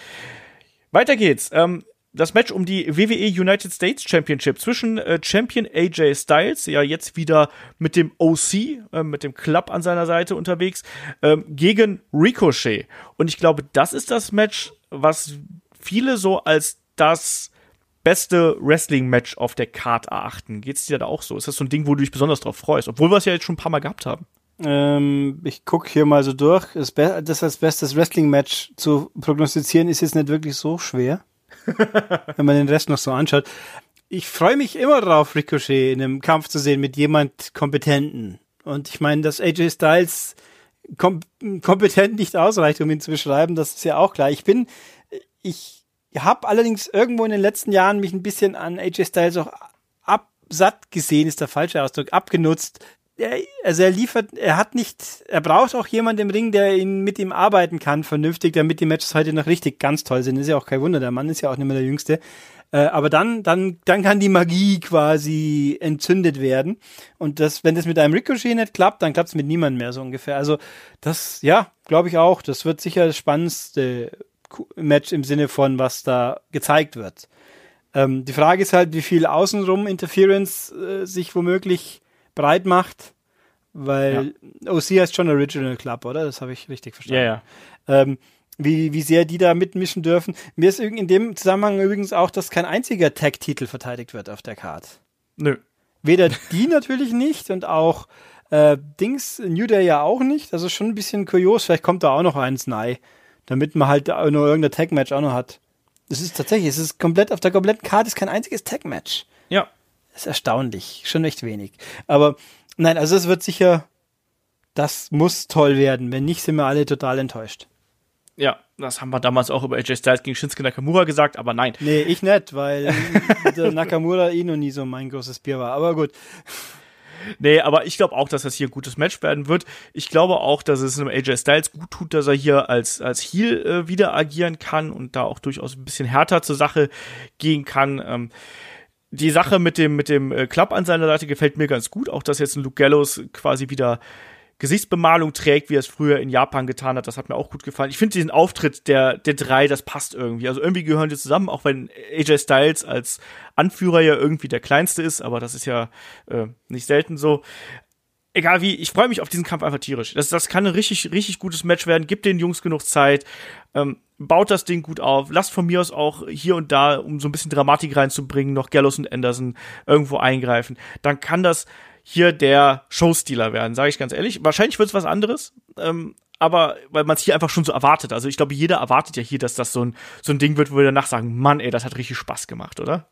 Weiter geht's. Ähm, das Match um die WWE United States Championship zwischen äh, Champion AJ Styles, ja jetzt wieder mit dem OC, äh, mit dem Club an seiner Seite unterwegs, ähm, gegen Ricochet. Und ich glaube, das ist das Match, was viele so als das beste Wrestling-Match auf der Card erachten. Geht's dir da auch so? Ist das so ein Ding, wo du dich besonders drauf freust? Obwohl wir es ja jetzt schon ein paar Mal gehabt haben. Ähm, ich guck hier mal so durch. Das, das als bestes Wrestling-Match zu prognostizieren ist jetzt nicht wirklich so schwer. wenn man den Rest noch so anschaut. Ich freue mich immer drauf, Ricochet in einem Kampf zu sehen mit jemand Kompetenten. Und ich meine, dass AJ Styles kom kompetent nicht ausreicht, um ihn zu beschreiben, das ist ja auch klar. Ich bin, ich habe allerdings irgendwo in den letzten Jahren mich ein bisschen an AJ Styles auch absatt gesehen, ist der falsche Ausdruck, abgenutzt. Er, also er liefert, er hat nicht, er braucht auch jemanden im Ring, der ihn mit ihm arbeiten kann, vernünftig, damit die Matches heute noch richtig ganz toll sind. ist ja auch kein Wunder, der Mann ist ja auch nicht mehr der Jüngste. Äh, aber dann, dann, dann kann die Magie quasi entzündet werden. Und das, wenn das mit einem Ricochet nicht klappt, dann klappt es mit niemandem mehr so ungefähr. Also das, ja, glaube ich auch. Das wird sicher das spannendste Match im Sinne von, was da gezeigt wird. Ähm, die Frage ist halt, wie viel außenrum Interference äh, sich womöglich breit macht, weil ja. OC heißt schon Original Club, oder? Das habe ich richtig verstanden. Ja, ja. Ähm, wie, wie sehr die da mitmischen dürfen. Mir ist in dem Zusammenhang übrigens auch, dass kein einziger Tag-Titel verteidigt wird auf der Card. Nö. Weder die natürlich nicht und auch äh, Dings, New Day ja auch nicht. Also schon ein bisschen kurios. Vielleicht kommt da auch noch eins nahe, damit man halt nur irgendein Tag-Match auch noch hat. Das ist tatsächlich, es ist komplett, auf der kompletten Card ist kein einziges Tag-Match. Das ist erstaunlich. Schon echt wenig. Aber nein, also es wird sicher, das muss toll werden. Wenn nicht, sind wir alle total enttäuscht. Ja, das haben wir damals auch über AJ Styles gegen Shinsuke Nakamura gesagt, aber nein. Nee, ich nicht, weil der Nakamura eh noch nie so mein großes Bier war. Aber gut. Nee, aber ich glaube auch, dass das hier ein gutes Match werden wird. Ich glaube auch, dass es einem AJ Styles gut tut, dass er hier als, als Heel äh, wieder agieren kann und da auch durchaus ein bisschen härter zur Sache gehen kann. Ähm, die Sache mit dem, mit dem äh, Club an seiner Seite gefällt mir ganz gut. Auch, dass jetzt ein Luke Gallows quasi wieder Gesichtsbemalung trägt, wie er es früher in Japan getan hat. Das hat mir auch gut gefallen. Ich finde diesen Auftritt der, der drei, das passt irgendwie. Also irgendwie gehören die zusammen, auch wenn AJ Styles als Anführer ja irgendwie der kleinste ist, aber das ist ja äh, nicht selten so. Egal wie, ich freue mich auf diesen Kampf einfach tierisch. Das, das kann ein richtig, richtig gutes Match werden. Gibt den Jungs genug Zeit. Ähm, baut das Ding gut auf. Lasst von mir aus auch hier und da, um so ein bisschen Dramatik reinzubringen, noch Gallows und Anderson irgendwo eingreifen. Dann kann das hier der Showstealer werden, sage ich ganz ehrlich. Wahrscheinlich wird es was anderes, ähm, aber weil man es hier einfach schon so erwartet. Also ich glaube, jeder erwartet ja hier, dass das so ein, so ein Ding wird, wo wir danach sagen, Mann, ey, das hat richtig Spaß gemacht, oder?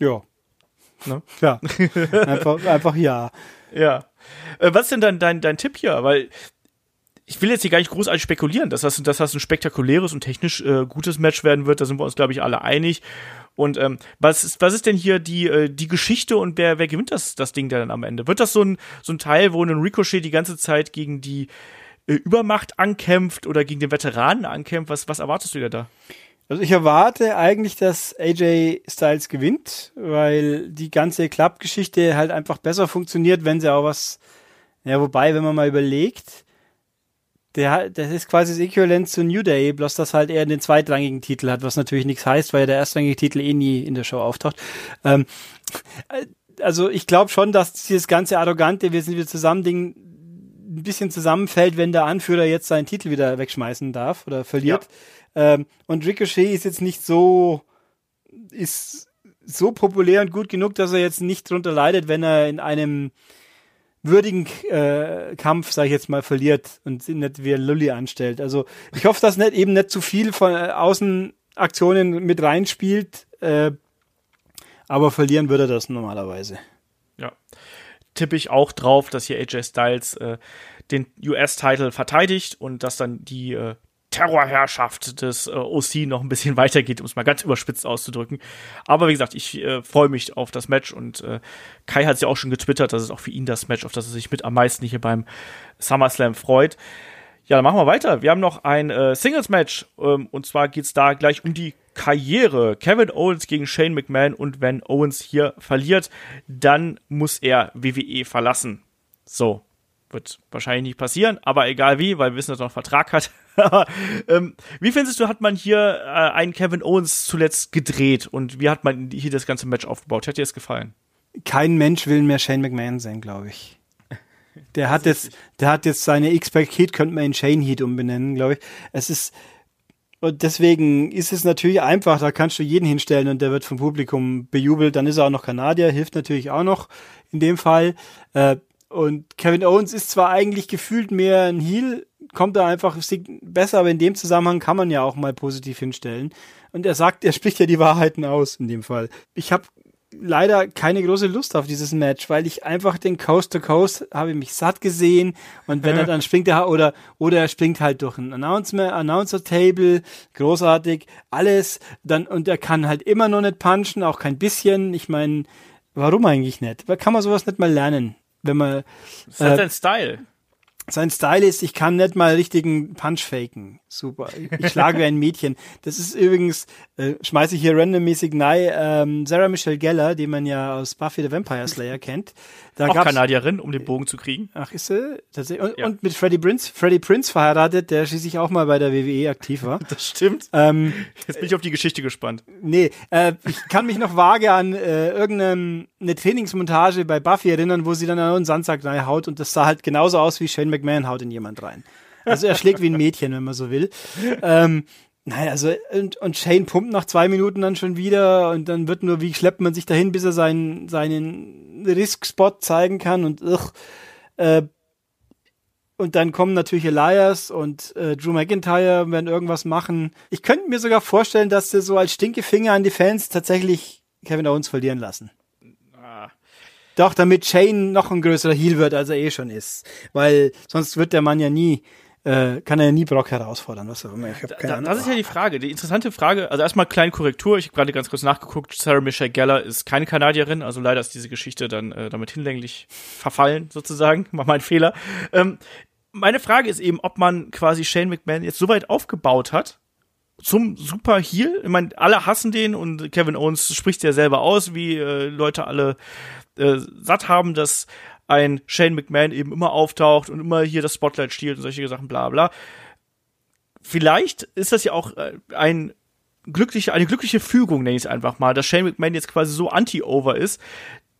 Ja. Ne? Ja. einfach, einfach ja. Ja. Äh, was ist denn dein, dein, dein Tipp hier? Weil ich will jetzt hier gar nicht großartig spekulieren, dass das, dass das ein spektakuläres und technisch äh, gutes Match werden wird. Da sind wir uns, glaube ich, alle einig. Und ähm, was, ist, was ist denn hier die, äh, die Geschichte und wer, wer gewinnt das, das Ding dann am Ende? Wird das so ein, so ein Teil, wo ein Ricochet die ganze Zeit gegen die äh, Übermacht ankämpft oder gegen den Veteranen ankämpft? Was, was erwartest du dir da? Also ich erwarte eigentlich, dass AJ Styles gewinnt, weil die ganze Club-Geschichte halt einfach besser funktioniert, wenn sie auch was, ja, wobei, wenn man mal überlegt, der, das ist quasi das Äquivalent zu New Day, bloß dass halt er den zweitrangigen Titel hat, was natürlich nichts heißt, weil der erstrangige Titel eh nie in der Show auftaucht. Ähm, äh, also ich glaube schon, dass dieses ganze arrogante, wir sind wieder zusammen Ding ein bisschen zusammenfällt, wenn der Anführer jetzt seinen Titel wieder wegschmeißen darf oder verliert. Ja. Ähm, und Ricochet ist jetzt nicht so, ist so populär und gut genug, dass er jetzt nicht drunter leidet, wenn er in einem würdigen äh, Kampf, sage ich jetzt mal, verliert und nicht wie Lully anstellt. Also ich hoffe, dass nicht eben nicht zu viel von äh, Außenaktionen mit reinspielt, äh, aber verlieren würde er das normalerweise. Ja. Tippe ich auch drauf, dass hier AJ Styles äh, den US-Title verteidigt und dass dann die äh, Terrorherrschaft des äh, OC noch ein bisschen weitergeht, um es mal ganz überspitzt auszudrücken. Aber wie gesagt, ich äh, freue mich auf das Match und äh, Kai hat es ja auch schon getwittert, dass es auch für ihn das Match, auf das er sich mit am meisten hier beim SummerSlam freut. Ja, dann machen wir weiter. Wir haben noch ein äh, Singles-Match ähm, und zwar geht's da gleich um die Karriere. Kevin Owens gegen Shane McMahon und wenn Owens hier verliert, dann muss er WWE verlassen. So, wird wahrscheinlich nicht passieren, aber egal wie, weil wir wissen, dass er noch einen Vertrag hat. ähm, wie findest du, hat man hier äh, einen Kevin Owens zuletzt gedreht und wie hat man hier das ganze Match aufgebaut? Hat dir das gefallen? Kein Mensch will mehr Shane McMahon sehen, glaube ich. Der hat jetzt, der hat jetzt seine X-Pack Heat, könnte man in Shane Heat umbenennen, glaube ich. Es ist, und deswegen ist es natürlich einfach, da kannst du jeden hinstellen und der wird vom Publikum bejubelt. Dann ist er auch noch Kanadier, hilft natürlich auch noch in dem Fall. Äh, und Kevin Owens ist zwar eigentlich gefühlt mehr ein Heel, kommt da einfach besser, aber in dem Zusammenhang kann man ja auch mal positiv hinstellen. Und er sagt, er spricht ja die Wahrheiten aus in dem Fall. Ich habe leider keine große Lust auf dieses Match, weil ich einfach den Coast to Coast habe mich satt gesehen und wenn er dann springt er oder oder er springt halt durch ein Announcement Announcer Table, großartig, alles dann und er kann halt immer noch nicht punchen, auch kein bisschen. Ich meine, warum eigentlich nicht? Kann man sowas nicht mal lernen? wenn man. Das ist halt äh, sein Style. Sein Style ist, ich kann nicht mal richtigen Punch faken. Super. Ich schlage wie ein Mädchen. Das ist übrigens, äh, schmeiße ich hier randommäßig nein, ähm, Sarah Michelle Geller, die man ja aus Buffy the Vampire Slayer kennt. Da Auch Kanadierin, um den Bogen zu kriegen. Ach, ist sie? Und, ja. und mit Freddie Prince, Freddie Prince verheiratet, der schließlich auch mal bei der WWE aktiv war. Das stimmt. Ähm, Jetzt bin ich auf die Geschichte gespannt. Nee, äh, ich kann mich noch vage an äh, irgendeine Trainingsmontage bei Buffy erinnern, wo sie dann an einen Sandsack haut und das sah halt genauso aus wie Shane McMahon haut in jemand rein. Also er schlägt wie ein Mädchen, wenn man so will. Ähm, Nein, also und, und Shane pumpt nach zwei Minuten dann schon wieder und dann wird nur, wie schleppt man sich dahin, bis er seinen, seinen Risk-Spot zeigen kann und ugh, äh, und dann kommen natürlich Elias und äh, Drew McIntyre werden irgendwas machen. Ich könnte mir sogar vorstellen, dass sie so als Stinkefinger an die Fans tatsächlich Kevin Owens verlieren lassen. Ah. Doch, damit Shane noch ein größerer Heel wird, als er eh schon ist. Weil sonst wird der Mann ja nie äh, kann er nie Brock herausfordern, was auch immer. Ich hab keine da, das ist ja die Frage. Die interessante Frage, also erstmal kleine Korrektur, ich habe gerade ganz kurz nachgeguckt, Sarah Michelle Geller ist keine Kanadierin, also leider ist diese Geschichte dann äh, damit hinlänglich verfallen, sozusagen. Mach mal einen Fehler. Ähm, meine Frage ist eben, ob man quasi Shane McMahon jetzt so weit aufgebaut hat, zum Super Heel. Ich meine, alle hassen den und Kevin Owens spricht ja selber aus, wie äh, Leute alle äh, satt haben, dass ein Shane McMahon eben immer auftaucht und immer hier das Spotlight stiehlt und solche Sachen, bla bla. Vielleicht ist das ja auch äh, ein glückliche, eine glückliche Fügung, nenne ich es einfach mal, dass Shane McMahon jetzt quasi so anti-over ist,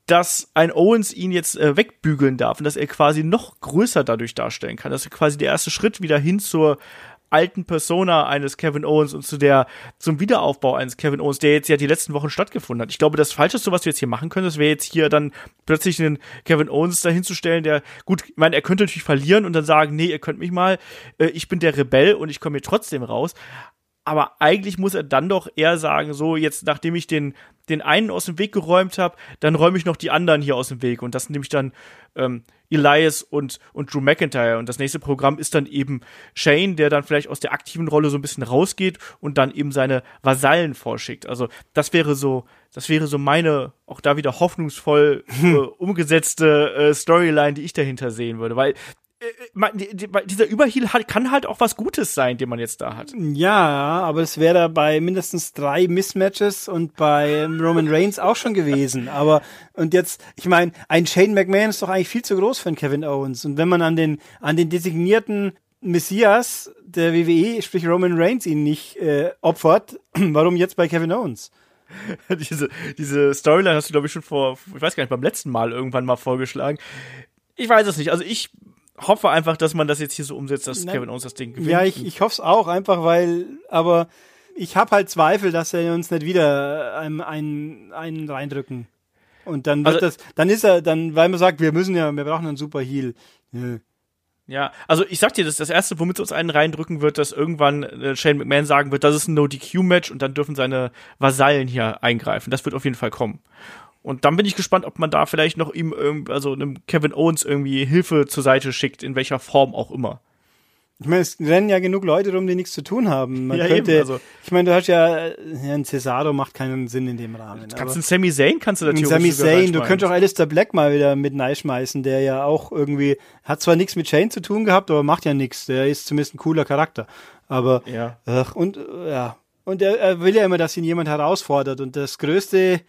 dass ein Owens ihn jetzt äh, wegbügeln darf und dass er quasi noch größer dadurch darstellen kann. Das ist quasi der erste Schritt wieder hin zur alten Persona eines Kevin Owens und zu der, zum Wiederaufbau eines Kevin Owens, der jetzt ja die letzten Wochen stattgefunden hat. Ich glaube, das Falscheste, was wir jetzt hier machen können, das wäre jetzt hier dann plötzlich einen Kevin Owens dahinzustellen, der, gut, ich meine, er könnte natürlich verlieren und dann sagen, nee, ihr könnt mich mal, äh, ich bin der Rebell und ich komme hier trotzdem raus. Aber eigentlich muss er dann doch eher sagen, so jetzt, nachdem ich den, den einen aus dem Weg geräumt habe, dann räume ich noch die anderen hier aus dem Weg. Und das nehme ich dann ähm, Elias und, und Drew McIntyre. Und das nächste Programm ist dann eben Shane, der dann vielleicht aus der aktiven Rolle so ein bisschen rausgeht und dann eben seine Vasallen vorschickt. Also das wäre so, das wäre so meine, auch da wieder hoffnungsvoll äh, umgesetzte äh, Storyline, die ich dahinter sehen würde. Weil dieser Überheal kann halt auch was Gutes sein, den man jetzt da hat. Ja, aber es wäre bei mindestens drei Mismatches und bei Roman Reigns auch schon gewesen. Aber und jetzt, ich meine, ein Shane McMahon ist doch eigentlich viel zu groß für einen Kevin Owens. Und wenn man an den an den designierten Messias der WWE, sprich Roman Reigns, ihn nicht äh, opfert, warum jetzt bei Kevin Owens? diese, diese Storyline hast du, glaube ich, schon vor, ich weiß gar nicht, beim letzten Mal irgendwann mal vorgeschlagen. Ich weiß es nicht. Also ich hoffe einfach, dass man das jetzt hier so umsetzt, dass Nein. Kevin Owens das Ding gewinnt. Ja, ich, ich hoffe es auch, einfach weil, aber ich habe halt Zweifel, dass er uns nicht wieder einen, einen, einen reindrücken. Und dann wird also, das, dann ist er, dann, weil man sagt, wir müssen ja, wir brauchen einen Super Heal. Nö. Ja, also ich sag dir, das das erste, womit es uns einen reindrücken wird, dass irgendwann äh, Shane McMahon sagen wird, das ist ein No-DQ-Match und dann dürfen seine Vasallen hier eingreifen. Das wird auf jeden Fall kommen. Und dann bin ich gespannt, ob man da vielleicht noch ihm, also einem Kevin Owens irgendwie Hilfe zur Seite schickt, in welcher Form auch immer. Ich meine, es rennen ja genug Leute rum, die nichts zu tun haben. Man ja, könnte, eben, also. Ich meine, du hast ja, ja, ein Cesaro macht keinen Sinn in dem Rahmen. Du kannst einen Sami Zayn kannst du da Sami Zayn, du könntest auch Alistair Black mal wieder mit schmeißen, der ja auch irgendwie, hat zwar nichts mit Shane zu tun gehabt, aber macht ja nichts. Der ist zumindest ein cooler Charakter. Aber, ja. Ach, und, ja. Und er, er will ja immer, dass ihn jemand herausfordert. Und das größte,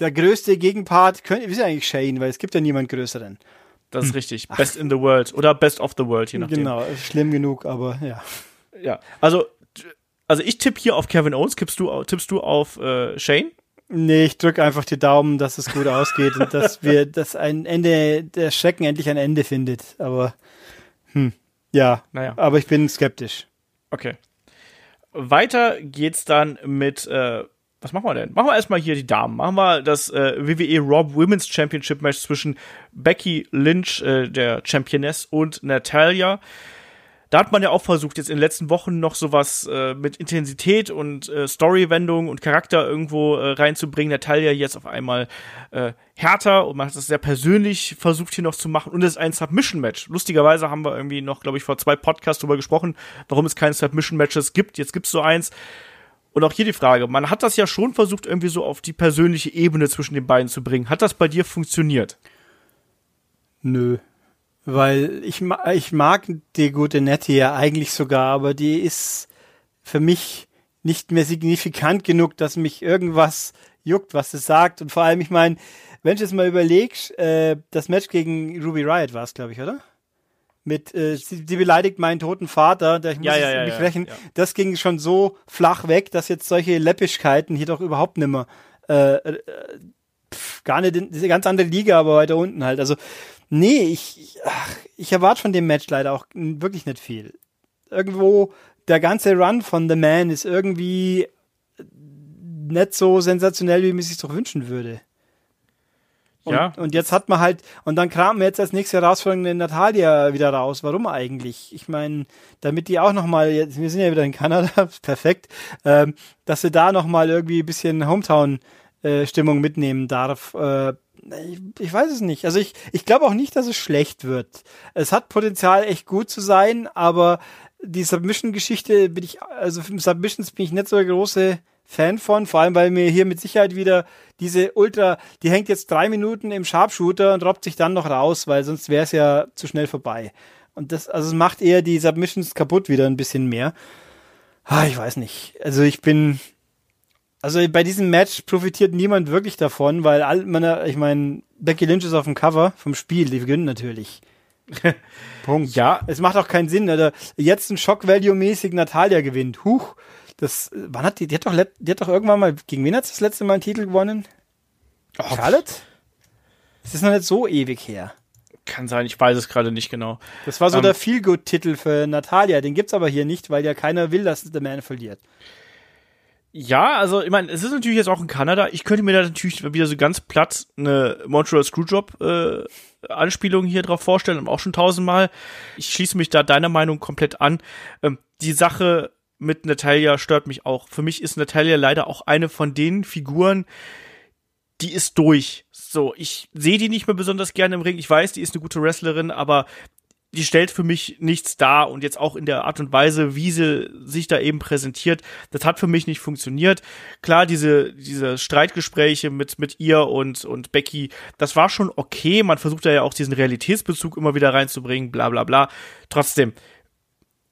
der größte Gegenpart könnte, ist ja eigentlich Shane, weil es gibt ja niemand größeren. Das ist richtig. Best in the World oder Best of the World, je nachdem. Genau, schlimm genug, aber ja. Ja, also, also ich tippe hier auf Kevin Owens. Tippst du, tippst du auf äh, Shane? Nee, ich drücke einfach die Daumen, dass es gut ausgeht und dass wir, dass ein Ende, der Schrecken endlich ein Ende findet. Aber, hm, ja. Naja. Aber ich bin skeptisch. Okay. Weiter geht's dann mit äh, was machen wir denn? Machen wir erstmal hier die Damen. Machen wir das äh, WWE Raw Women's Championship Match zwischen Becky Lynch, äh, der Championess, und Natalia. Da hat man ja auch versucht, jetzt in den letzten Wochen noch sowas äh, mit Intensität und äh, Storywendung und Charakter irgendwo äh, reinzubringen. Natalia jetzt auf einmal äh, härter und man hat das sehr persönlich versucht hier noch zu machen. Und es ist ein Submission-Match. Lustigerweise haben wir irgendwie noch, glaube ich, vor zwei Podcasts drüber gesprochen, warum es keine Submission-Matches gibt. Jetzt gibt's so eins. Und auch hier die Frage, man hat das ja schon versucht, irgendwie so auf die persönliche Ebene zwischen den beiden zu bringen. Hat das bei dir funktioniert? Nö. Weil ich, ich mag die gute Nettie ja eigentlich sogar, aber die ist für mich nicht mehr signifikant genug, dass mich irgendwas juckt, was sie sagt. Und vor allem, ich meine, wenn ich jetzt mal überlegst, äh, das Match gegen Ruby Riot war es, glaube ich, oder? Mit äh, sie, sie, beleidigt meinen toten Vater, da ich muss ja, ja, ja, mich rächen. Das ging schon so flach weg, dass jetzt solche Läppischkeiten hier doch überhaupt nimmer äh, äh, pf, gar nicht in diese ganz andere Liga, aber weiter unten halt. Also nee, ich ach, ich erwarte von dem Match leider auch wirklich nicht viel. Irgendwo der ganze Run von The Man ist irgendwie nicht so sensationell, wie man sich doch wünschen würde. Und, ja. und jetzt hat man halt, und dann kramen wir jetzt als nächste Herausforderung den Natalia wieder raus. Warum eigentlich? Ich meine, damit die auch nochmal, wir sind ja wieder in Kanada, perfekt, ähm, dass sie da nochmal irgendwie ein bisschen Hometown-Stimmung äh, mitnehmen darf. Äh, ich, ich, weiß es nicht. Also ich, ich glaube auch nicht, dass es schlecht wird. Es hat Potenzial, echt gut zu sein, aber die Submission-Geschichte bin ich, also für Submissions bin ich nicht so der große Fan von, vor allem weil mir hier mit Sicherheit wieder diese Ultra, die hängt jetzt drei Minuten im Sharpshooter und robbt sich dann noch raus, weil sonst wäre es ja zu schnell vorbei. Und das, also es macht eher die Submissions kaputt wieder ein bisschen mehr. Ah, ich weiß nicht. Also ich bin, also bei diesem Match profitiert niemand wirklich davon, weil all meine, ich meine, Becky Lynch ist auf dem Cover vom Spiel, die gewinnt natürlich. Punkt. Ja. Es macht auch keinen Sinn, oder jetzt ein Shock-Value-mäßig Natalia gewinnt. Huch. Das, wann hat die, die hat doch, die hat doch irgendwann mal, gegen wen hat sie das letzte Mal einen Titel gewonnen? Oh, Charlotte? Das ist noch nicht so ewig her. Kann sein, ich weiß es gerade nicht genau. Das war so ähm, der Feelgood-Titel für Natalia. Den gibt's aber hier nicht, weil ja keiner will, dass der Man verliert. Ja, also ich meine, es ist natürlich jetzt auch in Kanada. Ich könnte mir da natürlich wieder so ganz platt eine Montreal Screwjob äh, Anspielung hier drauf vorstellen, auch schon tausendmal. Ich schließe mich da deiner Meinung komplett an. Ähm, die Sache mit Natalia stört mich auch. Für mich ist Natalia leider auch eine von den Figuren, die ist durch. So, ich sehe die nicht mehr besonders gerne im Ring. Ich weiß, die ist eine gute Wrestlerin, aber die stellt für mich nichts dar und jetzt auch in der Art und Weise, wie sie sich da eben präsentiert, das hat für mich nicht funktioniert. Klar, diese, diese Streitgespräche mit, mit ihr und, und Becky, das war schon okay. Man versucht da ja auch diesen Realitätsbezug immer wieder reinzubringen, bla, bla, bla. Trotzdem,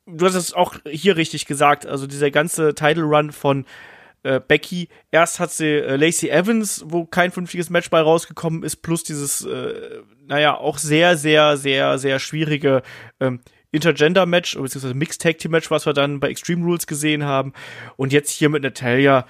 du hast es auch hier richtig gesagt, also dieser ganze Title Run von äh, Becky, erst hat sie äh, Lacey Evans, wo kein vernünftiges Match bei rausgekommen ist, plus dieses, äh, naja, auch sehr, sehr, sehr, sehr schwierige ähm, Intergender-Match, beziehungsweise Mixed-Tag-Team-Match, was wir dann bei Extreme Rules gesehen haben. Und jetzt hier mit Natalia.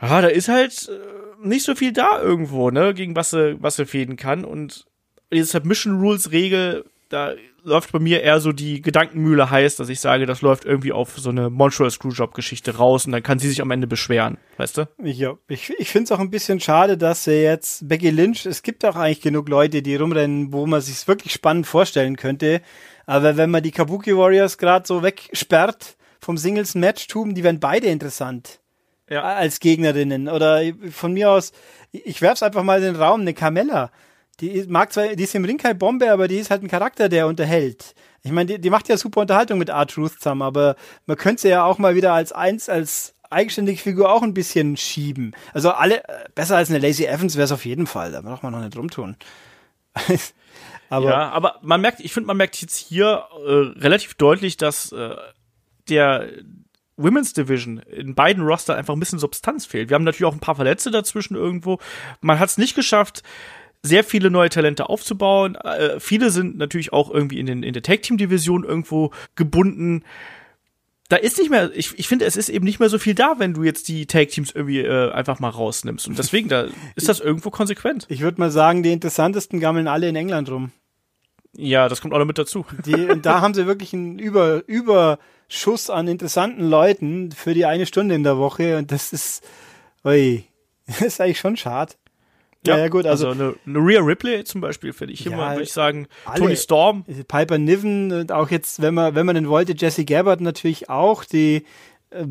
Ja, da ist halt äh, nicht so viel da irgendwo, ne, gegen was sie, was sie fäden kann. Und diese Submission Rules Regel, da läuft bei mir eher so die Gedankenmühle heiß, dass ich sage, das läuft irgendwie auf so eine Montreal Screwjob Geschichte raus und dann kann sie sich am Ende beschweren, weißt du? Ja, ich, ich finde es auch ein bisschen schade, dass sie jetzt Becky Lynch, es gibt auch eigentlich genug Leute, die rumrennen, wo man sich wirklich spannend vorstellen könnte. Aber wenn man die Kabuki Warriors gerade so wegsperrt vom Singles Matchtum, die werden beide interessant. Ja. Als Gegnerinnen. Oder von mir aus, ich werf's einfach mal in den Raum, eine Carmella die mag zwar, die ist im Ring keine Bombe, aber die ist halt ein Charakter, der unterhält. Ich meine, die, die macht ja super Unterhaltung mit R-Truth zusammen, aber man könnte sie ja auch mal wieder als eins, als eigenständige Figur auch ein bisschen schieben. Also alle, besser als eine Lazy Evans wäre es auf jeden Fall, da braucht man noch nicht rumtun. aber ja, aber man merkt, ich finde, man merkt jetzt hier äh, relativ deutlich, dass äh, der Women's Division in beiden Roster einfach ein bisschen Substanz fehlt. Wir haben natürlich auch ein paar Verletzte dazwischen irgendwo. Man hat es nicht geschafft, sehr viele neue Talente aufzubauen. Äh, viele sind natürlich auch irgendwie in, den, in der Tag-Team-Division irgendwo gebunden. Da ist nicht mehr, ich, ich finde, es ist eben nicht mehr so viel da, wenn du jetzt die Tag-Teams irgendwie äh, einfach mal rausnimmst. Und deswegen, da ist das irgendwo konsequent. Ich würde mal sagen, die interessantesten gammeln alle in England rum. Ja, das kommt auch noch mit dazu. Die, und da haben sie wirklich einen Über, Überschuss an interessanten Leuten für die eine Stunde in der Woche. Und das ist, ui, das ist eigentlich schon schade. Ja, ja, gut, also, also eine, eine Rhea Ripley zum Beispiel finde ich ja, immer, würde ich sagen, alle, Tony Storm. Piper Niven und auch jetzt, wenn man, wenn man den wollte, Jesse Gabbard natürlich auch, die, äh,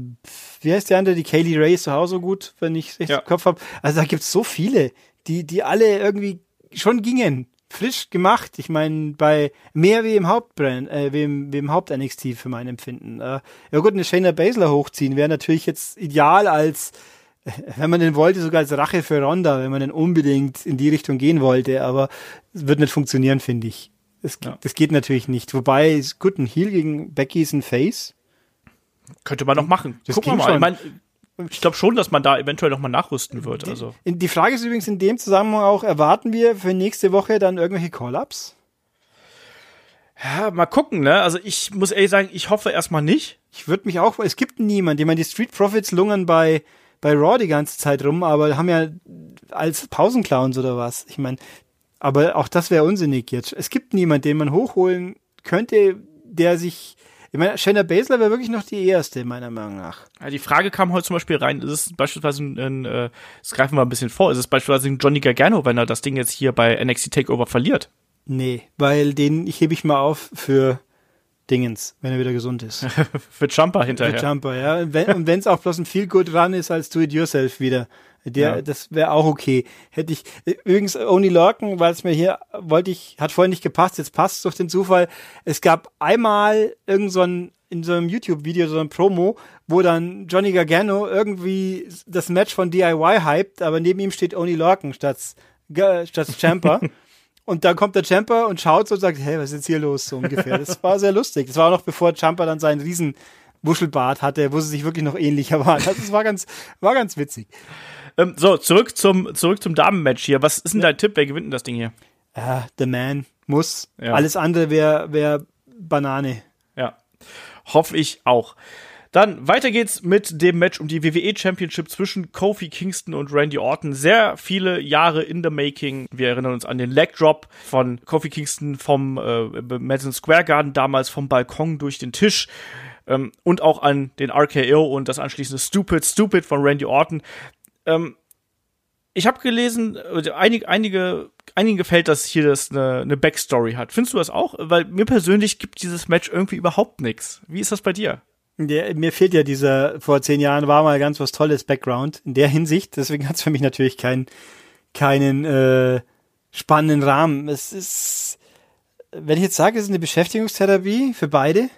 wie heißt die andere, die Kaylee Ray ist zu Hause gut, wenn ich es richtig ja. im Kopf habe. Also da gibt's so viele, die, die alle irgendwie schon gingen. Frisch gemacht. Ich meine, bei mehr wie im Hauptbrand, äh, wie im, wie im Haupt-NXT für mein Empfinden. Äh, ja gut, eine Shayna Baszler hochziehen wäre natürlich jetzt ideal als wenn man den wollte, sogar als Rache für Ronda, wenn man den unbedingt in die Richtung gehen wollte, aber es wird nicht funktionieren, finde ich. Das, ja. das geht natürlich nicht. Wobei, gut, ein Heal gegen Becky ist ein Face. Könnte man noch machen. Das Gucken wir mal. Ich, mein, ich glaube schon, dass man da eventuell noch mal nachrüsten wird. Die, also. Die Frage ist übrigens in dem Zusammenhang auch, erwarten wir für nächste Woche dann irgendwelche Call-Ups? Ja, mal gucken, ne? Also ich muss ehrlich sagen, ich hoffe erstmal nicht. Ich würde mich auch, es gibt niemanden. Ich meine, die Street Profits lungern bei bei Raw die ganze Zeit rum, aber haben ja als Pausenclowns oder was. Ich meine, aber auch das wäre unsinnig jetzt. Es gibt niemanden, den man hochholen könnte, der sich ich meine, Shayna Baszler wäre wirklich noch die erste, meiner Meinung nach. Ja, die Frage kam heute zum Beispiel rein, ist es beispielsweise ein, ein äh, das greifen wir ein bisschen vor, ist es beispielsweise ein Johnny Gargano, wenn er das Ding jetzt hier bei NXT Takeover verliert? Nee, weil den ich hebe ich mal auf für Dingens, wenn er wieder gesund ist. Für Jumper hinterher. Für Jumper, ja. Und wenn es auch bloß ein viel gut ran ist als Do It Yourself wieder. Der, ja. das wäre auch okay. Hätte ich, übrigens, Only Lorcan, weil es mir hier, wollte ich, hat vorhin nicht gepasst, jetzt passt es durch den Zufall. Es gab einmal irgend so ein, in so einem YouTube-Video, so ein Promo, wo dann Johnny Gargano irgendwie das Match von DIY hypt, aber neben ihm steht Only Lorcan statt, statt Champer. Und dann kommt der Champer und schaut so und sagt, hey, was ist jetzt hier los, so ungefähr. Das war sehr lustig. Das war auch noch bevor Champer dann seinen riesen Wuschelbart hatte, wo sie sich wirklich noch ähnlicher waren. Also das war ganz, war ganz witzig. Ähm, so, zurück zum, zurück zum Damenmatch hier. Was ist denn dein Tipp? Wer gewinnt denn das Ding hier? Ja, The Man muss. Ja. Alles andere wäre wär Banane. Ja. Hoffe ich auch. Dann weiter geht's mit dem Match um die WWE Championship zwischen Kofi Kingston und Randy Orton. Sehr viele Jahre in the making. Wir erinnern uns an den Leg Drop von Kofi Kingston vom äh, Madison Square Garden damals vom Balkon durch den Tisch. Ähm, und auch an den RKO und das anschließende Stupid Stupid von Randy Orton. Ähm, ich habe gelesen, äh, einige, einige, einigen gefällt, dass hier das eine, eine Backstory hat. Findest du das auch? Weil mir persönlich gibt dieses Match irgendwie überhaupt nichts. Wie ist das bei dir? Der, mir fehlt ja dieser, vor zehn Jahren war mal ganz was Tolles Background in der Hinsicht. Deswegen hat es für mich natürlich keinen, keinen äh, spannenden Rahmen. Es ist, wenn ich jetzt sage, es ist eine Beschäftigungstherapie für beide,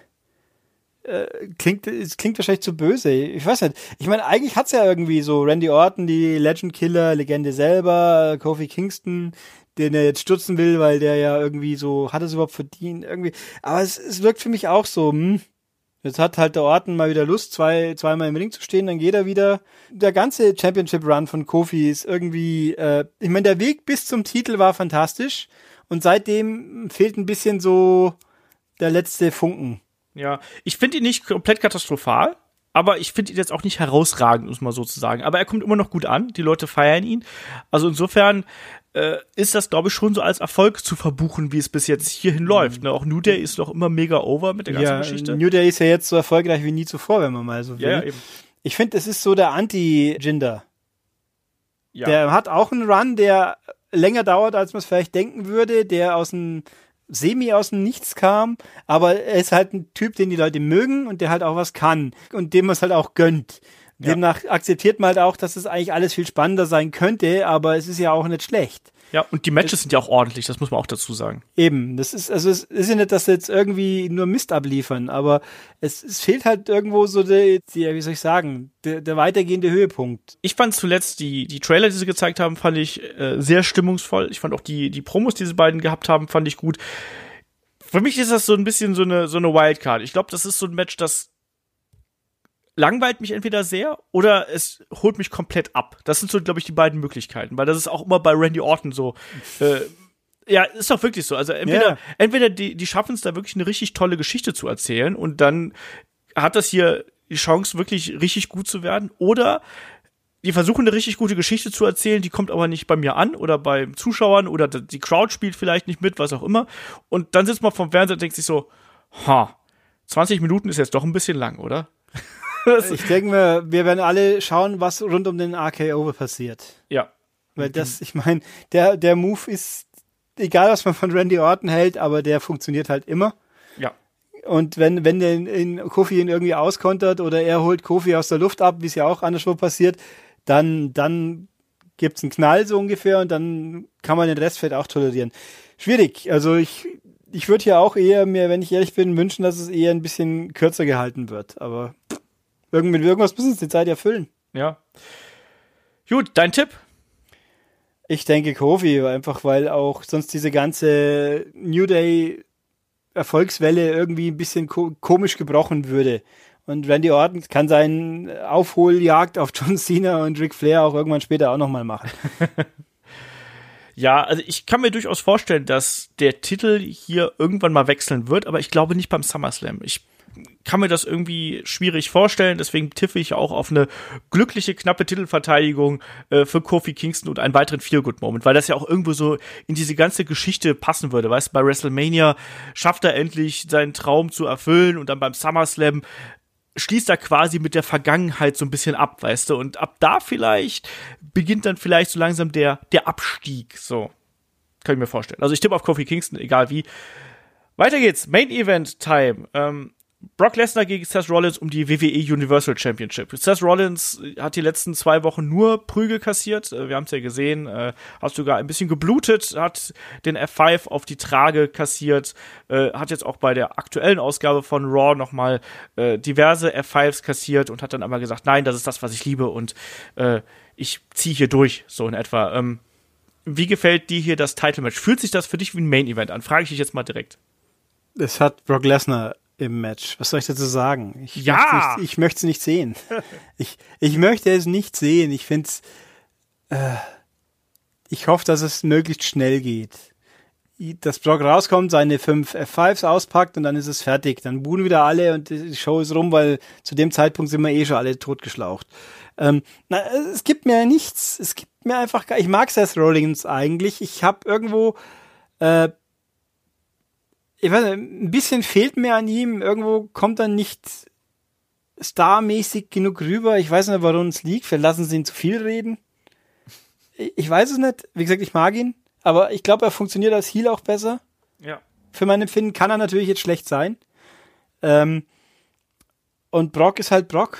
äh, klingt, es klingt wahrscheinlich zu böse. Ich weiß nicht. Ich meine, eigentlich hat's ja irgendwie so Randy Orton, die Legend Killer, Legende selber, Kofi Kingston, den er jetzt stutzen will, weil der ja irgendwie so, hat es überhaupt verdient, irgendwie. Aber es, es wirkt für mich auch so, hm, Jetzt hat halt der Orton mal wieder Lust, zwei, zweimal im Ring zu stehen, dann geht er wieder. Der ganze Championship Run von Kofi ist irgendwie, äh, ich meine, der Weg bis zum Titel war fantastisch und seitdem fehlt ein bisschen so der letzte Funken. Ja, ich finde ihn nicht komplett katastrophal, aber ich finde ihn jetzt auch nicht herausragend, muss man so zu sagen. Aber er kommt immer noch gut an, die Leute feiern ihn. Also insofern äh, ist das, glaube ich, schon so als Erfolg zu verbuchen, wie es bis jetzt hierhin läuft. Ne? Auch New Day ist doch immer mega over mit der ganzen ja, Geschichte. New Day ist ja jetzt so erfolgreich wie nie zuvor, wenn man mal so will. ja, eben. Ich finde, es ist so der Anti-Jinder. Ja. Der hat auch einen Run, der länger dauert, als man es vielleicht denken würde, der aus dem semi aus dem Nichts kam, aber er ist halt ein Typ, den die Leute mögen und der halt auch was kann und dem man es halt auch gönnt. Ja. Demnach akzeptiert man halt auch, dass es eigentlich alles viel spannender sein könnte, aber es ist ja auch nicht schlecht. ja, und die Matches sind ja auch ordentlich, das muss man auch dazu sagen. Eben, das ist, also es ist ja nicht, dass sie jetzt irgendwie nur Mist abliefern, aber es, es fehlt halt irgendwo so der, die, wie soll ich sagen, der, der weitergehende Höhepunkt. Ich fand zuletzt die, die Trailer, die sie gezeigt haben, fand ich äh, sehr stimmungsvoll. Ich fand auch die, die Promos, die sie beiden gehabt haben, fand ich gut. Für mich ist das so ein bisschen so eine, so eine Wildcard. Ich glaube, das ist so ein Match, das langweilt mich entweder sehr oder es holt mich komplett ab. Das sind so, glaube ich, die beiden Möglichkeiten, weil das ist auch immer bei Randy Orton so. Äh, ja, ist doch wirklich so. Also entweder, Ja. entweder die, die schaffen es da wirklich eine richtig tolle Geschichte zu erzählen und dann hat das hier die Chance, wirklich richtig gut zu werden, oder die versuchen eine richtig gute Geschichte zu erzählen, die kommt aber nicht bei mir an oder bei Zuschauern oder die Crowd spielt vielleicht nicht mit, was auch immer. Und dann sitzt man vom Fernseher und denkt sich so, ha, 20 Minuten ist jetzt doch ein bisschen lang, oder? Ich denke mir, wir werden alle schauen, was rund um den RKO passiert. Ja. Weil das, ich meine, der, der Move ist, egal was man von Randy Orton hält, aber der funktioniert halt immer. Ja. Und wenn, wenn der in, in Kofi ihn irgendwie auskontert oder er holt Kofi aus der Luft ab, wie es ja auch anderswo passiert, dann, dann gibt's einen Knall so ungefähr und dann kann man den Rest vielleicht auch tolerieren. Schwierig. Also ich, ich würde hier auch eher mir, wenn ich ehrlich bin, wünschen, dass es eher ein bisschen kürzer gehalten wird. Aber irgend- mit irgendwas müssen sie die Zeit ja füllen. Ja. Gut, dein Tipp? Ich denke Kofi, einfach weil auch sonst diese ganze New Day Erfolgswelle irgendwie ein bisschen ko komisch gebrochen würde. Und Randy Orton kann seinen Aufholjagd auf John Cena und Ric Flair auch irgendwann später auch nochmal machen. Ja, also ich kann mir durchaus vorstellen, dass der Titel hier irgendwann mal wechseln wird, aber ich glaube nicht beim SummerSlam. Ich kann mir das irgendwie schwierig vorstellen, deswegen tiffe ich auch auf eine glückliche, knappe Titelverteidigung äh, für Kofi Kingston und einen weiteren Feel-Good-Moment, weil das ja auch irgendwo so in diese ganze Geschichte passen würde. Weißt du, bei WrestleMania schafft er endlich seinen Traum zu erfüllen und dann beim SummerSlam schließt er quasi mit der Vergangenheit so ein bisschen ab, weißt du, und ab da vielleicht beginnt dann vielleicht so langsam der, der Abstieg, so. Kann ich mir vorstellen. Also ich tippe auf Kofi Kingston, egal wie. Weiter geht's. Main Event Time. Ähm, Brock Lesnar gegen Seth Rollins um die WWE Universal Championship. Seth Rollins hat die letzten zwei Wochen nur Prügel kassiert. Äh, Wir haben es ja gesehen. Äh, hat sogar ein bisschen geblutet, hat den F5 auf die Trage kassiert, äh, hat jetzt auch bei der aktuellen Ausgabe von Raw nochmal äh, diverse F5s kassiert und hat dann aber gesagt, nein, das ist das, was ich liebe und äh, ich ziehe hier durch, so in etwa. Ähm, wie gefällt dir hier das Title-Match? Fühlt sich das für dich wie ein Main-Event an? Frage ich dich jetzt mal direkt. Es hat Brock Lesnar im Match. Was soll ich dazu sagen? Ich Ja! möchte es nicht sehen. ich, ich möchte es nicht sehen. Ich finde es. Äh, ich hoffe, dass es möglichst schnell geht. Dass Brock rauskommt, seine fünf F5s auspackt und dann ist es fertig. Dann buhen wieder alle und die Show ist rum, weil zu dem Zeitpunkt sind wir eh schon alle totgeschlaucht. Ähm, na, es gibt mir nichts. Es gibt mir einfach gar. Ich mag Seth Rollins eigentlich. Ich habe irgendwo äh, ich weiß nicht, ein bisschen fehlt mir an ihm. Irgendwo kommt er nicht starmäßig genug rüber. Ich weiß nicht, warum es liegt. Vielleicht lassen sie ihn zu viel reden. Ich weiß es nicht. Wie gesagt, ich mag ihn. Aber ich glaube, er funktioniert als Heal auch besser. Ja. Für mein Empfinden kann er natürlich jetzt schlecht sein. Ähm, und Brock ist halt Brock.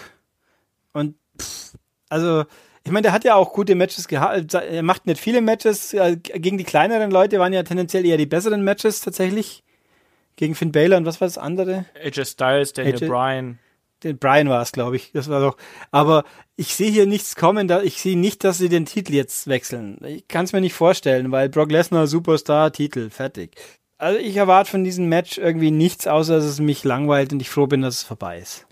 Und pff, also, ich meine, der hat ja auch gute Matches gehabt. Er macht nicht viele Matches. Äh, Gegen die kleineren Leute waren ja tendenziell eher die besseren Matches tatsächlich. Gegen Finn Balor und was war das andere? AJ Styles, Daniel AJ Bryan. Den Brian war es, glaube ich. Das war doch. Aber ich sehe hier nichts kommen. Da, ich sehe nicht, dass sie den Titel jetzt wechseln. Ich kann es mir nicht vorstellen, weil Brock Lesnar Superstar Titel fertig. Also ich erwarte von diesem Match irgendwie nichts, außer dass es mich langweilt und ich froh bin, dass es vorbei ist.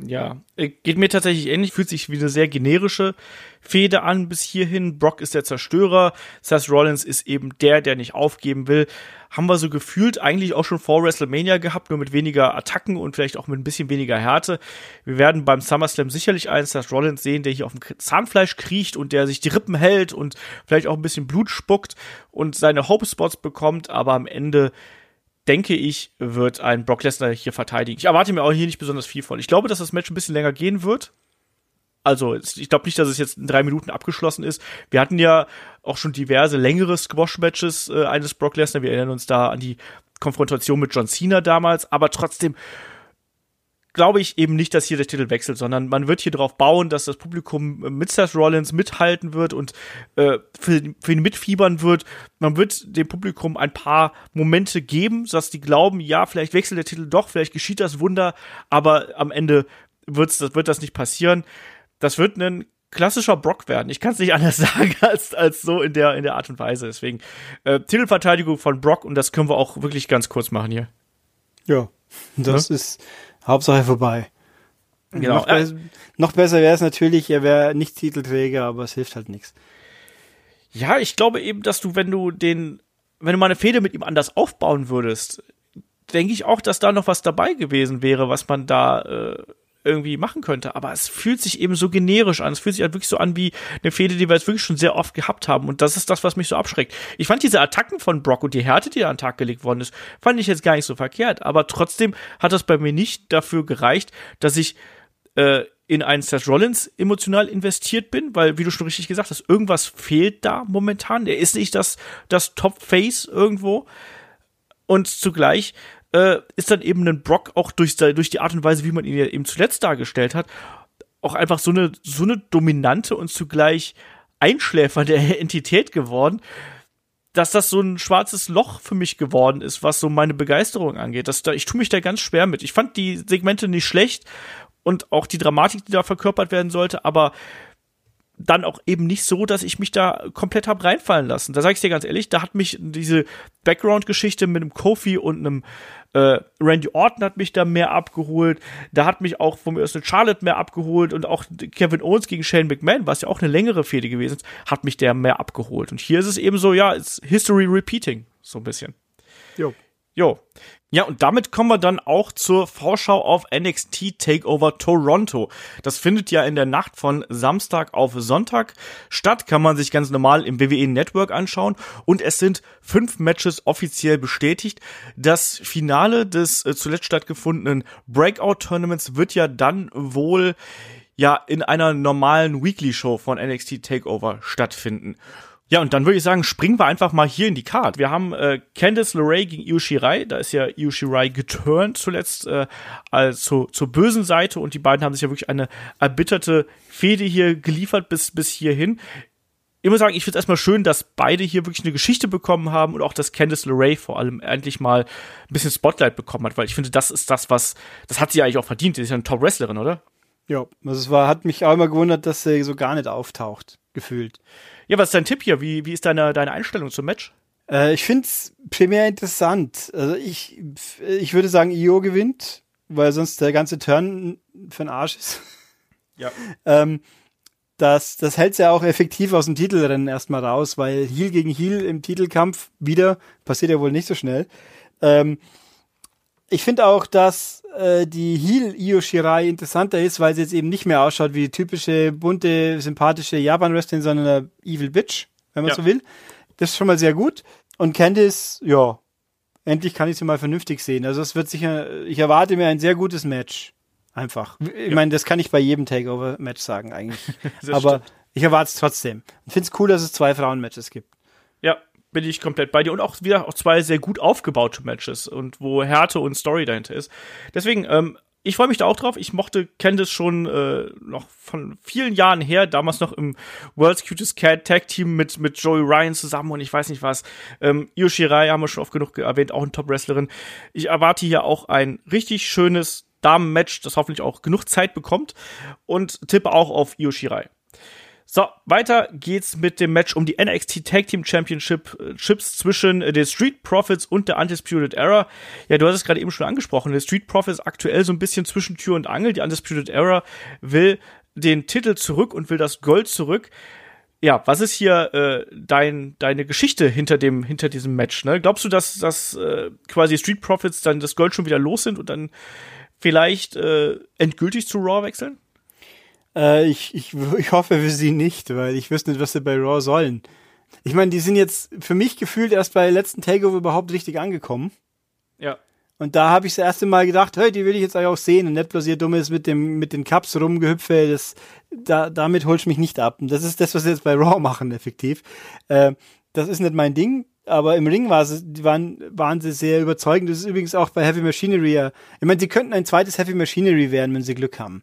Ja, äh, geht mir tatsächlich ähnlich, fühlt sich wie eine sehr generische Fehde an bis hierhin. Brock ist der Zerstörer, Seth Rollins ist eben der, der nicht aufgeben will. Haben wir so gefühlt eigentlich auch schon vor WrestleMania gehabt, nur mit weniger Attacken und vielleicht auch mit ein bisschen weniger Härte. Wir werden beim SummerSlam sicherlich einen Seth Rollins sehen, der hier auf dem Zahnfleisch kriecht und der sich die Rippen hält und vielleicht auch ein bisschen Blut spuckt und seine Hope Spots bekommt, aber am Ende denke ich, wird ein Brock Lesnar hier verteidigen. Ich erwarte mir auch hier nicht besonders viel von. Ich glaube, dass das Match ein bisschen länger gehen wird. Also, ich glaube nicht, dass es jetzt in drei Minuten abgeschlossen ist. Wir hatten ja auch schon diverse längere Squash-Matches äh, eines Brock Lesnar. Wir erinnern uns da an die Konfrontation mit John Cena damals. Aber trotzdem glaube ich eben nicht, dass hier der Titel wechselt, sondern man wird hier darauf bauen, dass das Publikum mit Seth Rollins mithalten wird und äh, für, für ihn mitfiebern wird. Man wird dem Publikum ein paar Momente geben, dass die glauben, ja, vielleicht wechselt der Titel doch, vielleicht geschieht das Wunder, aber am Ende wird's, das wird das nicht passieren. Das wird ein klassischer Brock werden. Ich kann es nicht anders sagen als, als so in der, in der Art und Weise. Deswegen äh, Titelverteidigung von Brock und das können wir auch wirklich ganz kurz machen hier. Ja, das ja? ist Hauptsache vorbei. Genau. Noch, be noch besser wäre es natürlich, er wäre nicht Titelträger, aber es hilft halt nichts. Ja, ich glaube eben, dass du, wenn du den, wenn du mal eine Fehde mit ihm anders aufbauen würdest, denke ich auch, dass da noch was dabei gewesen wäre, was man da äh, irgendwie machen könnte. Aber es fühlt sich eben so generisch an. Es fühlt sich halt wirklich so an wie eine Fehde, die wir jetzt wirklich schon sehr oft gehabt haben. Und das ist das, was mich so abschreckt. Ich fand diese Attacken von Brock und die Härte, die da an den Tag gelegt worden ist, fand ich jetzt gar nicht so verkehrt. Aber trotzdem hat das bei mir nicht dafür gereicht, dass ich äh, in einen Seth Rollins emotional investiert bin, weil, wie du schon richtig gesagt hast, irgendwas fehlt da momentan. Er ist nicht das, das Top-Face irgendwo. Und zugleich äh, ist dann eben ein Brock auch durch, durch die Art und Weise, wie man ihn ja eben zuletzt dargestellt hat, auch einfach so eine, so eine dominante und zugleich einschläfernde Entität geworden, dass das so ein schwarzes Loch für mich geworden ist, was so meine Begeisterung angeht. Das, da, ich tue mich da ganz schwer mit. Ich fand die Segmente nicht schlecht und auch die Dramatik, die da verkörpert werden sollte, aber dann auch eben nicht so, dass ich mich da komplett hab reinfallen lassen. Da sage ich dir ganz ehrlich, da hat mich diese Background-Geschichte mit einem Kofi und einem äh, Randy Orton hat mich da mehr abgeholt. Da hat mich auch von mir aus eine Charlotte mehr abgeholt und auch Kevin Owens gegen Shane McMahon, was ja auch eine längere Fehde gewesen ist, hat mich der mehr abgeholt. Und hier ist es eben so, ja, it's History Repeating, so ein bisschen. Jo. Jo. Ja, und damit kommen wir dann auch zur Vorschau auf NXT Takeover Toronto. Das findet ja in der Nacht von Samstag auf Sonntag statt, kann man sich ganz normal im WWE Network anschauen. Und es sind fünf Matches offiziell bestätigt. Das Finale des äh, zuletzt stattgefundenen Breakout Tournaments wird ja dann wohl ja in einer normalen Weekly Show von NXT Takeover stattfinden. Ja, und dann würde ich sagen, springen wir einfach mal hier in die Card. Wir haben äh, Candice LeRae gegen Io Shirai. Da ist ja Io Shirai geturnt zuletzt äh, also zur bösen Seite und die beiden haben sich ja wirklich eine erbitterte Fehde hier geliefert bis, bis hierhin. Ich muss sagen, ich finde es erstmal schön, dass beide hier wirklich eine Geschichte bekommen haben und auch, dass Candice LeRae vor allem endlich mal ein bisschen Spotlight bekommen hat, weil ich finde, das ist das, was, das hat sie ja eigentlich auch verdient. Die ist ja eine Top-Wrestlerin, oder? Ja, also es war, hat mich auch immer gewundert, dass sie so gar nicht auftaucht, gefühlt. Ja, was ist dein Tipp hier? Wie, wie ist deine, deine Einstellung zum Match? Äh, ich finde es primär interessant. Also ich, ich würde sagen, Io gewinnt, weil sonst der ganze Turn für den Arsch ist. Ja. ähm, das, das hält ja auch effektiv aus dem Titelrennen erstmal raus, weil Heal gegen Heal im Titelkampf wieder passiert ja wohl nicht so schnell. Ähm, ich finde auch, dass äh, die Heel Io Shirai interessanter ist, weil sie jetzt eben nicht mehr ausschaut wie die typische bunte, sympathische Japan-Wrestlerin, sondern eine Evil Bitch, wenn man ja. so will. Das ist schon mal sehr gut. Und Candice, ja, endlich kann ich sie mal vernünftig sehen. Also es wird sicher, ich erwarte mir ein sehr gutes Match. Einfach. Ich ja. meine, das kann ich bei jedem Takeover-Match sagen eigentlich. Aber stimmt. ich erwarte es trotzdem. Ich finde es cool, dass es zwei Frauen-Matches gibt. Ja, bin ich komplett bei dir und auch wieder auch zwei sehr gut aufgebaute Matches und wo Härte und Story dahinter ist. Deswegen, ähm, ich freue mich da auch drauf. Ich mochte Candice schon äh, noch von vielen Jahren her, damals noch im World's Cutest Cat Tag Team mit, mit Joey Ryan zusammen und ich weiß nicht was. Ähm, Io Shirai haben wir schon oft genug erwähnt, auch eine Top-Wrestlerin. Ich erwarte hier auch ein richtig schönes Damen-Match, das hoffentlich auch genug Zeit bekommt und tippe auch auf Io Shirai. So, weiter geht's mit dem Match um die NXT Tag Team Championship äh, Chips zwischen äh, den Street Profits und der Undisputed Era. Ja, du hast es gerade eben schon angesprochen. Der Street Profits aktuell so ein bisschen zwischen Tür und Angel. Die Undisputed Era will den Titel zurück und will das Gold zurück. Ja, was ist hier äh, dein, deine Geschichte hinter dem hinter diesem Match? Ne? Glaubst du, dass, dass äh, quasi Street Profits dann das Gold schon wieder los sind und dann vielleicht äh, endgültig zu Raw wechseln? Äh, ich, ich, ich hoffe für sie nicht, weil ich wüsste nicht, was sie bei Raw sollen. Ich meine, die sind jetzt für mich gefühlt erst bei letzten Takeover überhaupt richtig angekommen. Ja. Und da habe ich das erste Mal gedacht, hey, die will ich jetzt eigentlich auch sehen und nicht bloß ihr dummes mit dem mit den Cups rumgehüpfe, das da damit holst du mich nicht ab. Und das ist das, was sie jetzt bei Raw machen, effektiv. Äh, das ist nicht mein Ding aber im Ring war sie, waren, waren sie sehr überzeugend. Das ist übrigens auch bei Heavy Machinery ja. Ich meine, sie könnten ein zweites Heavy Machinery werden, wenn sie Glück haben.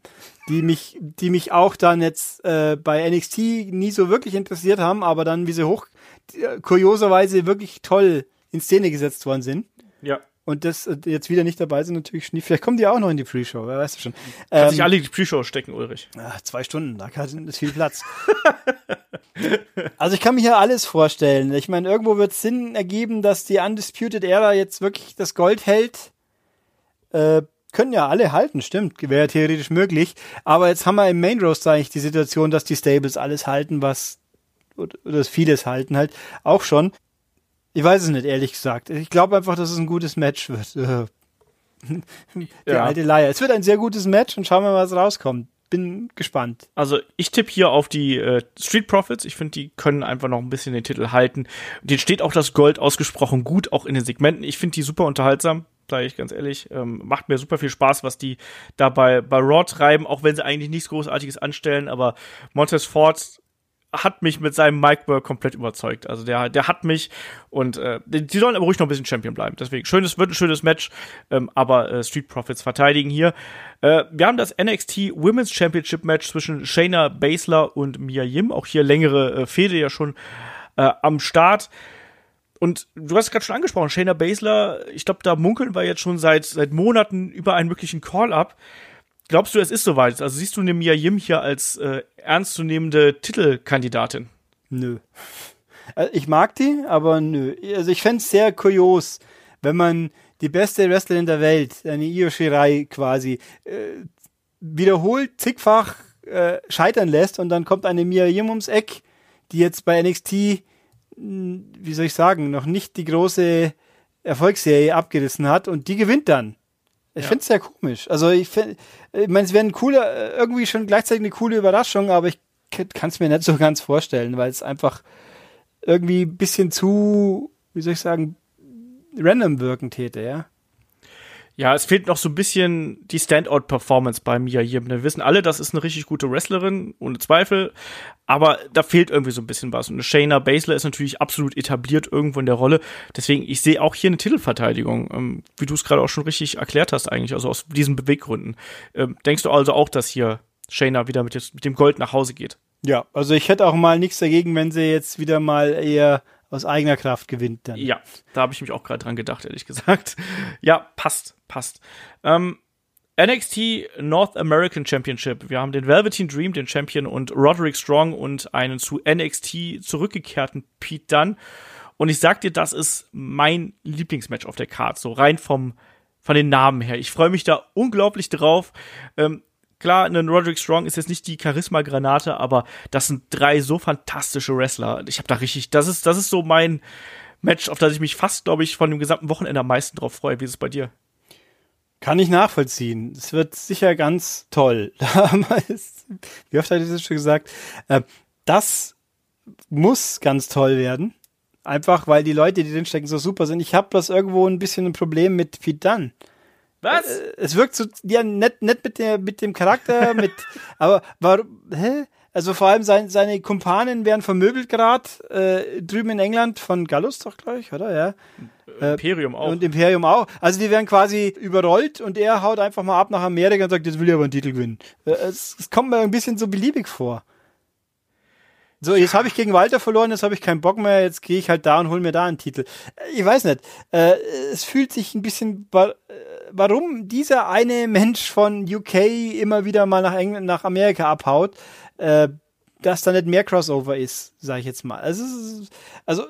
Die mich, die mich auch dann jetzt äh, bei NXT nie so wirklich interessiert haben, aber dann, wie sie hoch, äh, kurioserweise wirklich toll in Szene gesetzt worden sind. Ja und das äh, jetzt wieder nicht dabei sind, natürlich nie. Vielleicht kommen die auch noch in die Pre-Show, wer weiß das schon. Kann ähm, sich alle in die Pre-Show stecken, Ulrich. Ach, zwei Stunden, da ist viel Platz. also ich kann mir hier alles vorstellen. Ich meine, irgendwo wird es Sinn ergeben, dass die Undisputed Era jetzt wirklich das Gold hält. Äh, können ja alle halten, stimmt, wäre theoretisch möglich. Aber jetzt haben wir im Main Roast eigentlich die Situation, dass die Stables alles halten, was oder, oder vieles halten halt auch schon. Ich weiß es nicht, ehrlich gesagt. Ich glaube einfach, dass es ein gutes Match wird. Die ja. alte Leier. Es wird ein sehr gutes Match und schauen wir mal, was rauskommt. Bin gespannt. Also ich tippe hier auf die äh, Street Profits. Ich finde, die können einfach noch ein bisschen den Titel halten. Den steht auch das Gold ausgesprochen gut, auch in den Segmenten. Ich finde die super unterhaltsam sage ich ganz ehrlich. Ähm, macht mir super viel Spaß, was die dabei bei Raw treiben, auch wenn sie eigentlich nichts Großartiges anstellen. Aber Montez Ford hat mich mit seinem Mic-Work komplett überzeugt. Also der, der hat mich und äh, die sollen aber ruhig noch ein bisschen Champion bleiben. Deswegen, schönes, wird ein schönes Match, ähm, aber äh, Street Profits verteidigen hier. Äh, wir haben das NXT Women's Championship Match zwischen Shayna Baszler und Mia Yim. Auch hier längere äh, Fehde ja schon äh, am Start. Und du hast es gerade schon angesprochen, Shayna Baszler, ich glaube, da munkeln wir jetzt schon seit, seit Monaten über einen möglichen Call-Up. Glaubst du, es ist soweit? Also siehst du eine Mia Yim hier als äh, ernstzunehmende Titelkandidatin? Nö. Also ich mag die, aber nö. Also ich fände es sehr kurios, wenn man die beste Wrestlerin der Welt, eine Io Shirai quasi, äh, wiederholt zigfach äh, scheitern lässt und dann kommt eine Mia Yim ums Eck, die jetzt bei NXT, hm, wie soll ich sagen, noch nicht die große Erfolgsserie abgerissen hat und die gewinnt dann. Ich ja. finde es sehr komisch. Also ich finde, ich meine, es wäre ein cooler, irgendwie schon gleichzeitig eine coole Überraschung, aber ich kann es mir nicht so ganz vorstellen, weil es einfach irgendwie ein bisschen zu, wie soll ich sagen, random wirken täte, ja. Ja, es fehlt noch so ein bisschen die Standout-Performance bei Mia Yim. Wir wissen alle, das ist eine richtig gute Wrestlerin, ohne Zweifel. Aber da fehlt irgendwie so ein bisschen was. Und Shayna Baszler ist natürlich absolut etabliert irgendwo in der Rolle. Deswegen, ich sehe auch hier eine Titelverteidigung, ähm, wie du es gerade auch schon richtig erklärt hast eigentlich, also aus diesen Beweggründen. Ähm, denkst du also auch, dass hier Shayna wieder mit, mit dem Gold nach Hause geht? Ja, also ich hätte auch mal nichts dagegen, wenn sie jetzt wieder mal eher aus eigener Kraft gewinnt dann. Ja, da habe ich mich auch gerade dran gedacht, ehrlich gesagt. Ja, passt, passt. Ähm, NXT North American Championship. Wir haben den Velveteen Dream, den Champion, und Roderick Strong und einen zu NXT zurückgekehrten Pete Dunne. Und ich sag dir, das ist mein Lieblingsmatch auf der Card, so rein vom, von den Namen her. Ich freue mich da unglaublich drauf. Ähm, Klar, ein Roderick Strong ist jetzt nicht die Charisma-Granate, aber das sind drei so fantastische Wrestler. Ich habe da richtig, das ist, das ist so mein Match, auf das ich mich fast, glaube ich, von dem gesamten Wochenende am meisten drauf freue. Wie ist es bei dir? Kann ich nachvollziehen. Es wird sicher ganz toll. Wie oft hatte ich das schon gesagt? Äh, das muss ganz toll werden. Einfach, weil die Leute, die drinstecken, so super sind. Ich habe das irgendwo ein bisschen ein Problem mit Pete Dunne. Was? Äh, es wirkt so, ja, nett, nett mit, der, mit dem Charakter, mit, aber warum, hä? Also vor allem sein, seine Kumpanen werden vermöbelt gerade äh, drüben in England von Gallus doch gleich, oder? Ja. Äh, Imperium auch. Und Imperium auch. Also die werden quasi überrollt und er haut einfach mal ab nach Amerika und sagt, jetzt will ich aber einen Titel gewinnen. Äh, es, es kommt mir ein bisschen so beliebig vor. So, jetzt habe ich gegen Walter verloren, jetzt habe ich keinen Bock mehr, jetzt gehe ich halt da und hol mir da einen Titel. Ich weiß nicht. Äh, es fühlt sich ein bisschen warum dieser eine Mensch von UK immer wieder mal nach England, nach Amerika abhaut, äh, dass da nicht mehr Crossover ist, sage ich jetzt mal. Also, also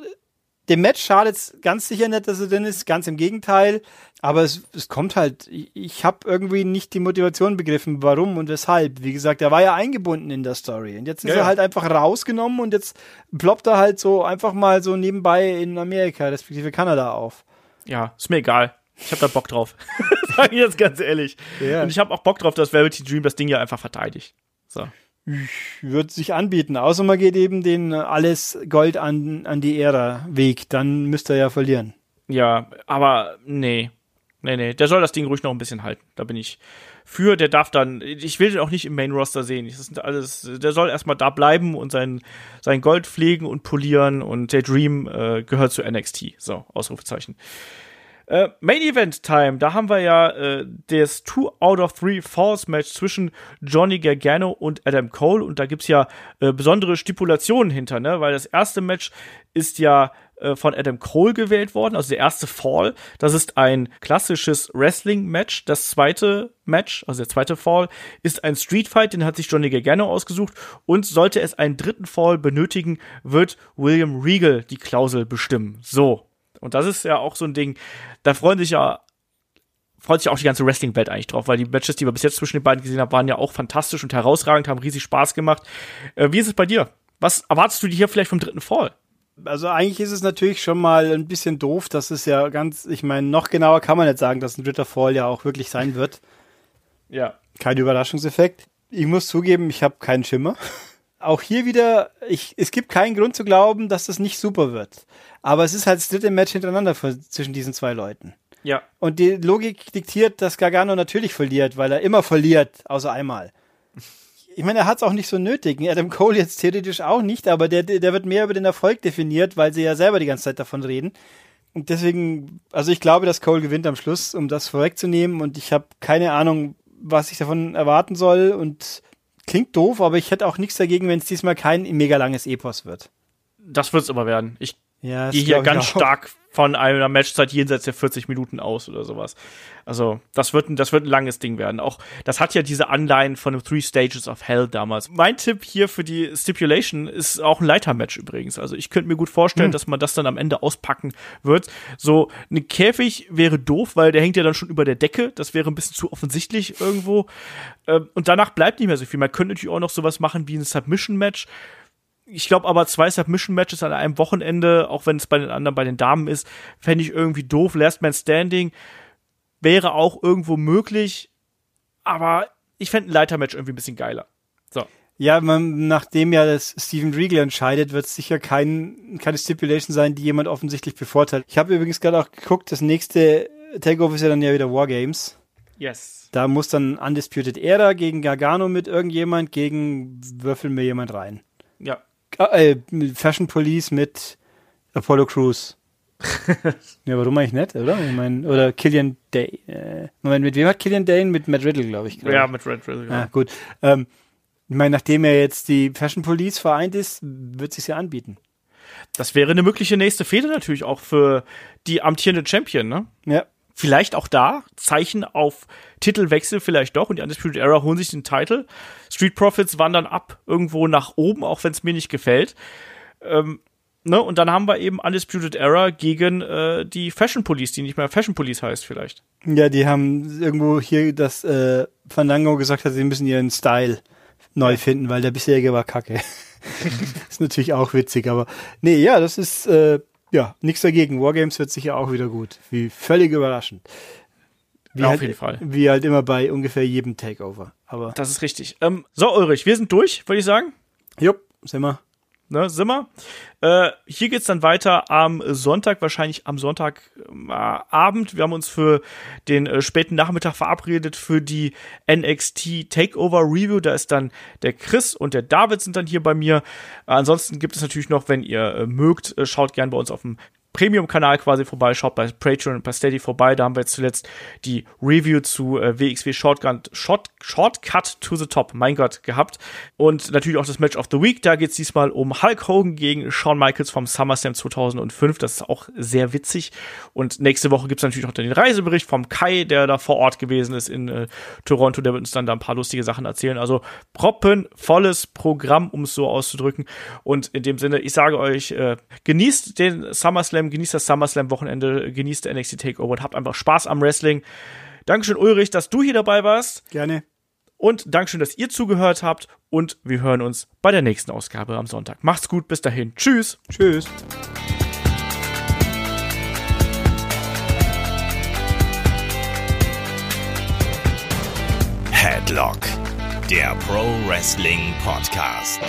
dem Match schadet es ganz sicher nicht, dass er drin ist, ganz im Gegenteil. Aber es, es kommt halt, ich, ich habe irgendwie nicht die Motivation begriffen, warum und weshalb. Wie gesagt, er war ja eingebunden in der Story. Und jetzt ist ja, er halt einfach rausgenommen und jetzt ploppt er halt so einfach mal so nebenbei in Amerika, respektive Kanada auf. Ja, ist mir egal. Ich habe da Bock drauf. Sag ich jetzt ganz ehrlich. Ja. Und ich habe auch Bock drauf, dass Velvety Dream das Ding ja einfach verteidigt. So. Würde sich anbieten, außer man geht eben den alles Gold an, an die Ära Weg, dann müsste er ja verlieren. Ja, aber nee. Nee, nee, der soll das Ding ruhig noch ein bisschen halten. Da bin ich für. Der darf dann, ich will den auch nicht im Main Roster sehen. Das sind alles, der soll erstmal da bleiben und sein, sein Gold pflegen und polieren und der Dream äh, gehört zu NXT. So, Ausrufezeichen. Äh, Main Event Time, da haben wir ja äh, das Two out of Three Falls Match zwischen Johnny Gargano und Adam Cole und da gibt's ja äh, besondere Stipulationen hinter, ne? Weil das erste Match ist ja äh, von Adam Cole gewählt worden, also der erste Fall. Das ist ein klassisches Wrestling-Match. Das zweite Match, also der zweite Fall, ist ein Street Fight, den hat sich Johnny Gargano ausgesucht. Und sollte es einen dritten Fall benötigen, wird William Regal die Klausel bestimmen. So. Und das ist ja auch so ein Ding, da freuen sich ja freut sich auch die ganze Wrestling-Welt eigentlich drauf, weil die Matches, die wir bis jetzt zwischen den beiden gesehen haben, waren ja auch fantastisch und herausragend, haben riesig Spaß gemacht. Äh, wie ist es bei dir? Was erwartest du dir hier vielleicht vom dritten Fall? Also eigentlich ist es natürlich schon mal ein bisschen doof, dass es ja ganz, ich meine, noch genauer kann man nicht sagen, dass ein dritter Fall ja auch wirklich sein wird. Ja. Kein Überraschungseffekt. Ich muss zugeben, ich habe keinen Schimmer. Auch hier wieder, ich, es gibt keinen Grund zu glauben, dass das nicht super wird. Aber es ist halt das dritte Match hintereinander zwischen diesen zwei Leuten. Ja. Und die Logik diktiert, dass Gargano natürlich verliert, weil er immer verliert, außer einmal. Ich meine, er hat es auch nicht so nötig. Adam Cole jetzt theoretisch auch nicht, aber der, der wird mehr über den Erfolg definiert, weil sie ja selber die ganze Zeit davon reden. Und deswegen, also ich glaube, dass Cole gewinnt am Schluss, um das vorwegzunehmen. Und ich habe keine Ahnung, was ich davon erwarten soll. Und klingt doof, aber ich hätte auch nichts dagegen, wenn es diesmal kein mega langes Epos wird. Das wird es aber werden. Ich ja, die hier ganz stark von einer Matchzeit jenseits der 40 Minuten aus oder sowas. Also, das wird, ein, das wird ein langes Ding werden. Auch, das hat ja diese Anleihen von dem Three Stages of Hell damals. Mein Tipp hier für die Stipulation ist auch ein Leitermatch übrigens. Also, ich könnte mir gut vorstellen, hm. dass man das dann am Ende auspacken wird. So, ein Käfig wäre doof, weil der hängt ja dann schon über der Decke. Das wäre ein bisschen zu offensichtlich irgendwo. Ähm, und danach bleibt nicht mehr so viel. Man könnte natürlich auch noch sowas machen wie ein Submission-Match ich glaube aber zwei Submission-Matches an einem Wochenende, auch wenn es bei den anderen, bei den Damen ist, fände ich irgendwie doof. Last Man Standing wäre auch irgendwo möglich, aber ich fände ein Leitermatch irgendwie ein bisschen geiler. So. Ja, man, nachdem ja das Steven Regal entscheidet, wird es sicher kein, keine Stipulation sein, die jemand offensichtlich bevorteilt. Ich habe übrigens gerade auch geguckt, das nächste Takeover ist ja dann ja wieder Wargames. Yes. Da muss dann Undisputed Era gegen Gargano mit irgendjemand, gegen würfeln mir jemand rein. Ja, äh, Fashion Police mit Apollo Crews. ja, warum eigentlich nicht, oder? Ich meine, oder Killian Day. Äh, Moment, mit wem hat Killian Dane? Mit Matt Riddle, glaube ich. Glaub ja, mit Red Riddle. Ja, ah, gut. Ähm, ich meine, nachdem er jetzt die Fashion Police vereint ist, wird es sich ja anbieten. Das wäre eine mögliche nächste Fehde natürlich auch für die amtierende Champion, ne? Ja. Vielleicht auch da, Zeichen auf Titelwechsel vielleicht doch und die Undisputed Era holen sich den Titel. Street Profits wandern ab irgendwo nach oben, auch wenn es mir nicht gefällt. Ähm, ne? Und dann haben wir eben Undisputed Era gegen äh, die Fashion Police, die nicht mehr Fashion Police heißt vielleicht. Ja, die haben irgendwo hier, dass äh, Fandango gesagt hat, sie müssen ihren Style neu finden, weil der bisherige war kacke. ist natürlich auch witzig, aber nee, ja, das ist äh, ja, nichts dagegen. Wargames wird sicher auch wieder gut. Wie völlig überraschend. Wie ja, halt, auf jeden Fall. Wie halt immer bei ungefähr jedem Takeover. Aber das ist richtig. Ähm, so, Ulrich, wir sind durch, würde ich sagen. Jupp, sind wir ne, sind wir. Äh, hier geht's dann weiter am Sonntag, wahrscheinlich am Sonntagabend. Äh, wir haben uns für den äh, späten Nachmittag verabredet für die NXT Takeover Review. Da ist dann der Chris und der David sind dann hier bei mir. ansonsten gibt es natürlich noch, wenn ihr äh, mögt, äh, schaut gern bei uns auf dem Premium-Kanal quasi vorbei, schaut bei Patreon und bei Steady vorbei. Da haben wir jetzt zuletzt die Review zu äh, WXW Shotgun, Short, Shortcut to the Top, mein Gott, gehabt. Und natürlich auch das Match of the Week. Da geht es diesmal um Hulk Hogan gegen Shawn Michaels vom SummerSlam 2005. Das ist auch sehr witzig. Und nächste Woche gibt es natürlich auch den Reisebericht vom Kai, der da vor Ort gewesen ist in äh, Toronto. Der wird uns dann da ein paar lustige Sachen erzählen. Also proppenvolles Programm, um es so auszudrücken. Und in dem Sinne, ich sage euch, äh, genießt den SummerSlam, genießt das SummerSlam-Wochenende, genießt der NXT Takeover und habt einfach Spaß am Wrestling. Dankeschön, Ulrich, dass du hier dabei warst. Gerne. Und Dankeschön, dass ihr zugehört habt. Und wir hören uns bei der nächsten Ausgabe am Sonntag. Macht's gut, bis dahin. Tschüss. Tschüss. Headlock, der Pro Wrestling Podcast.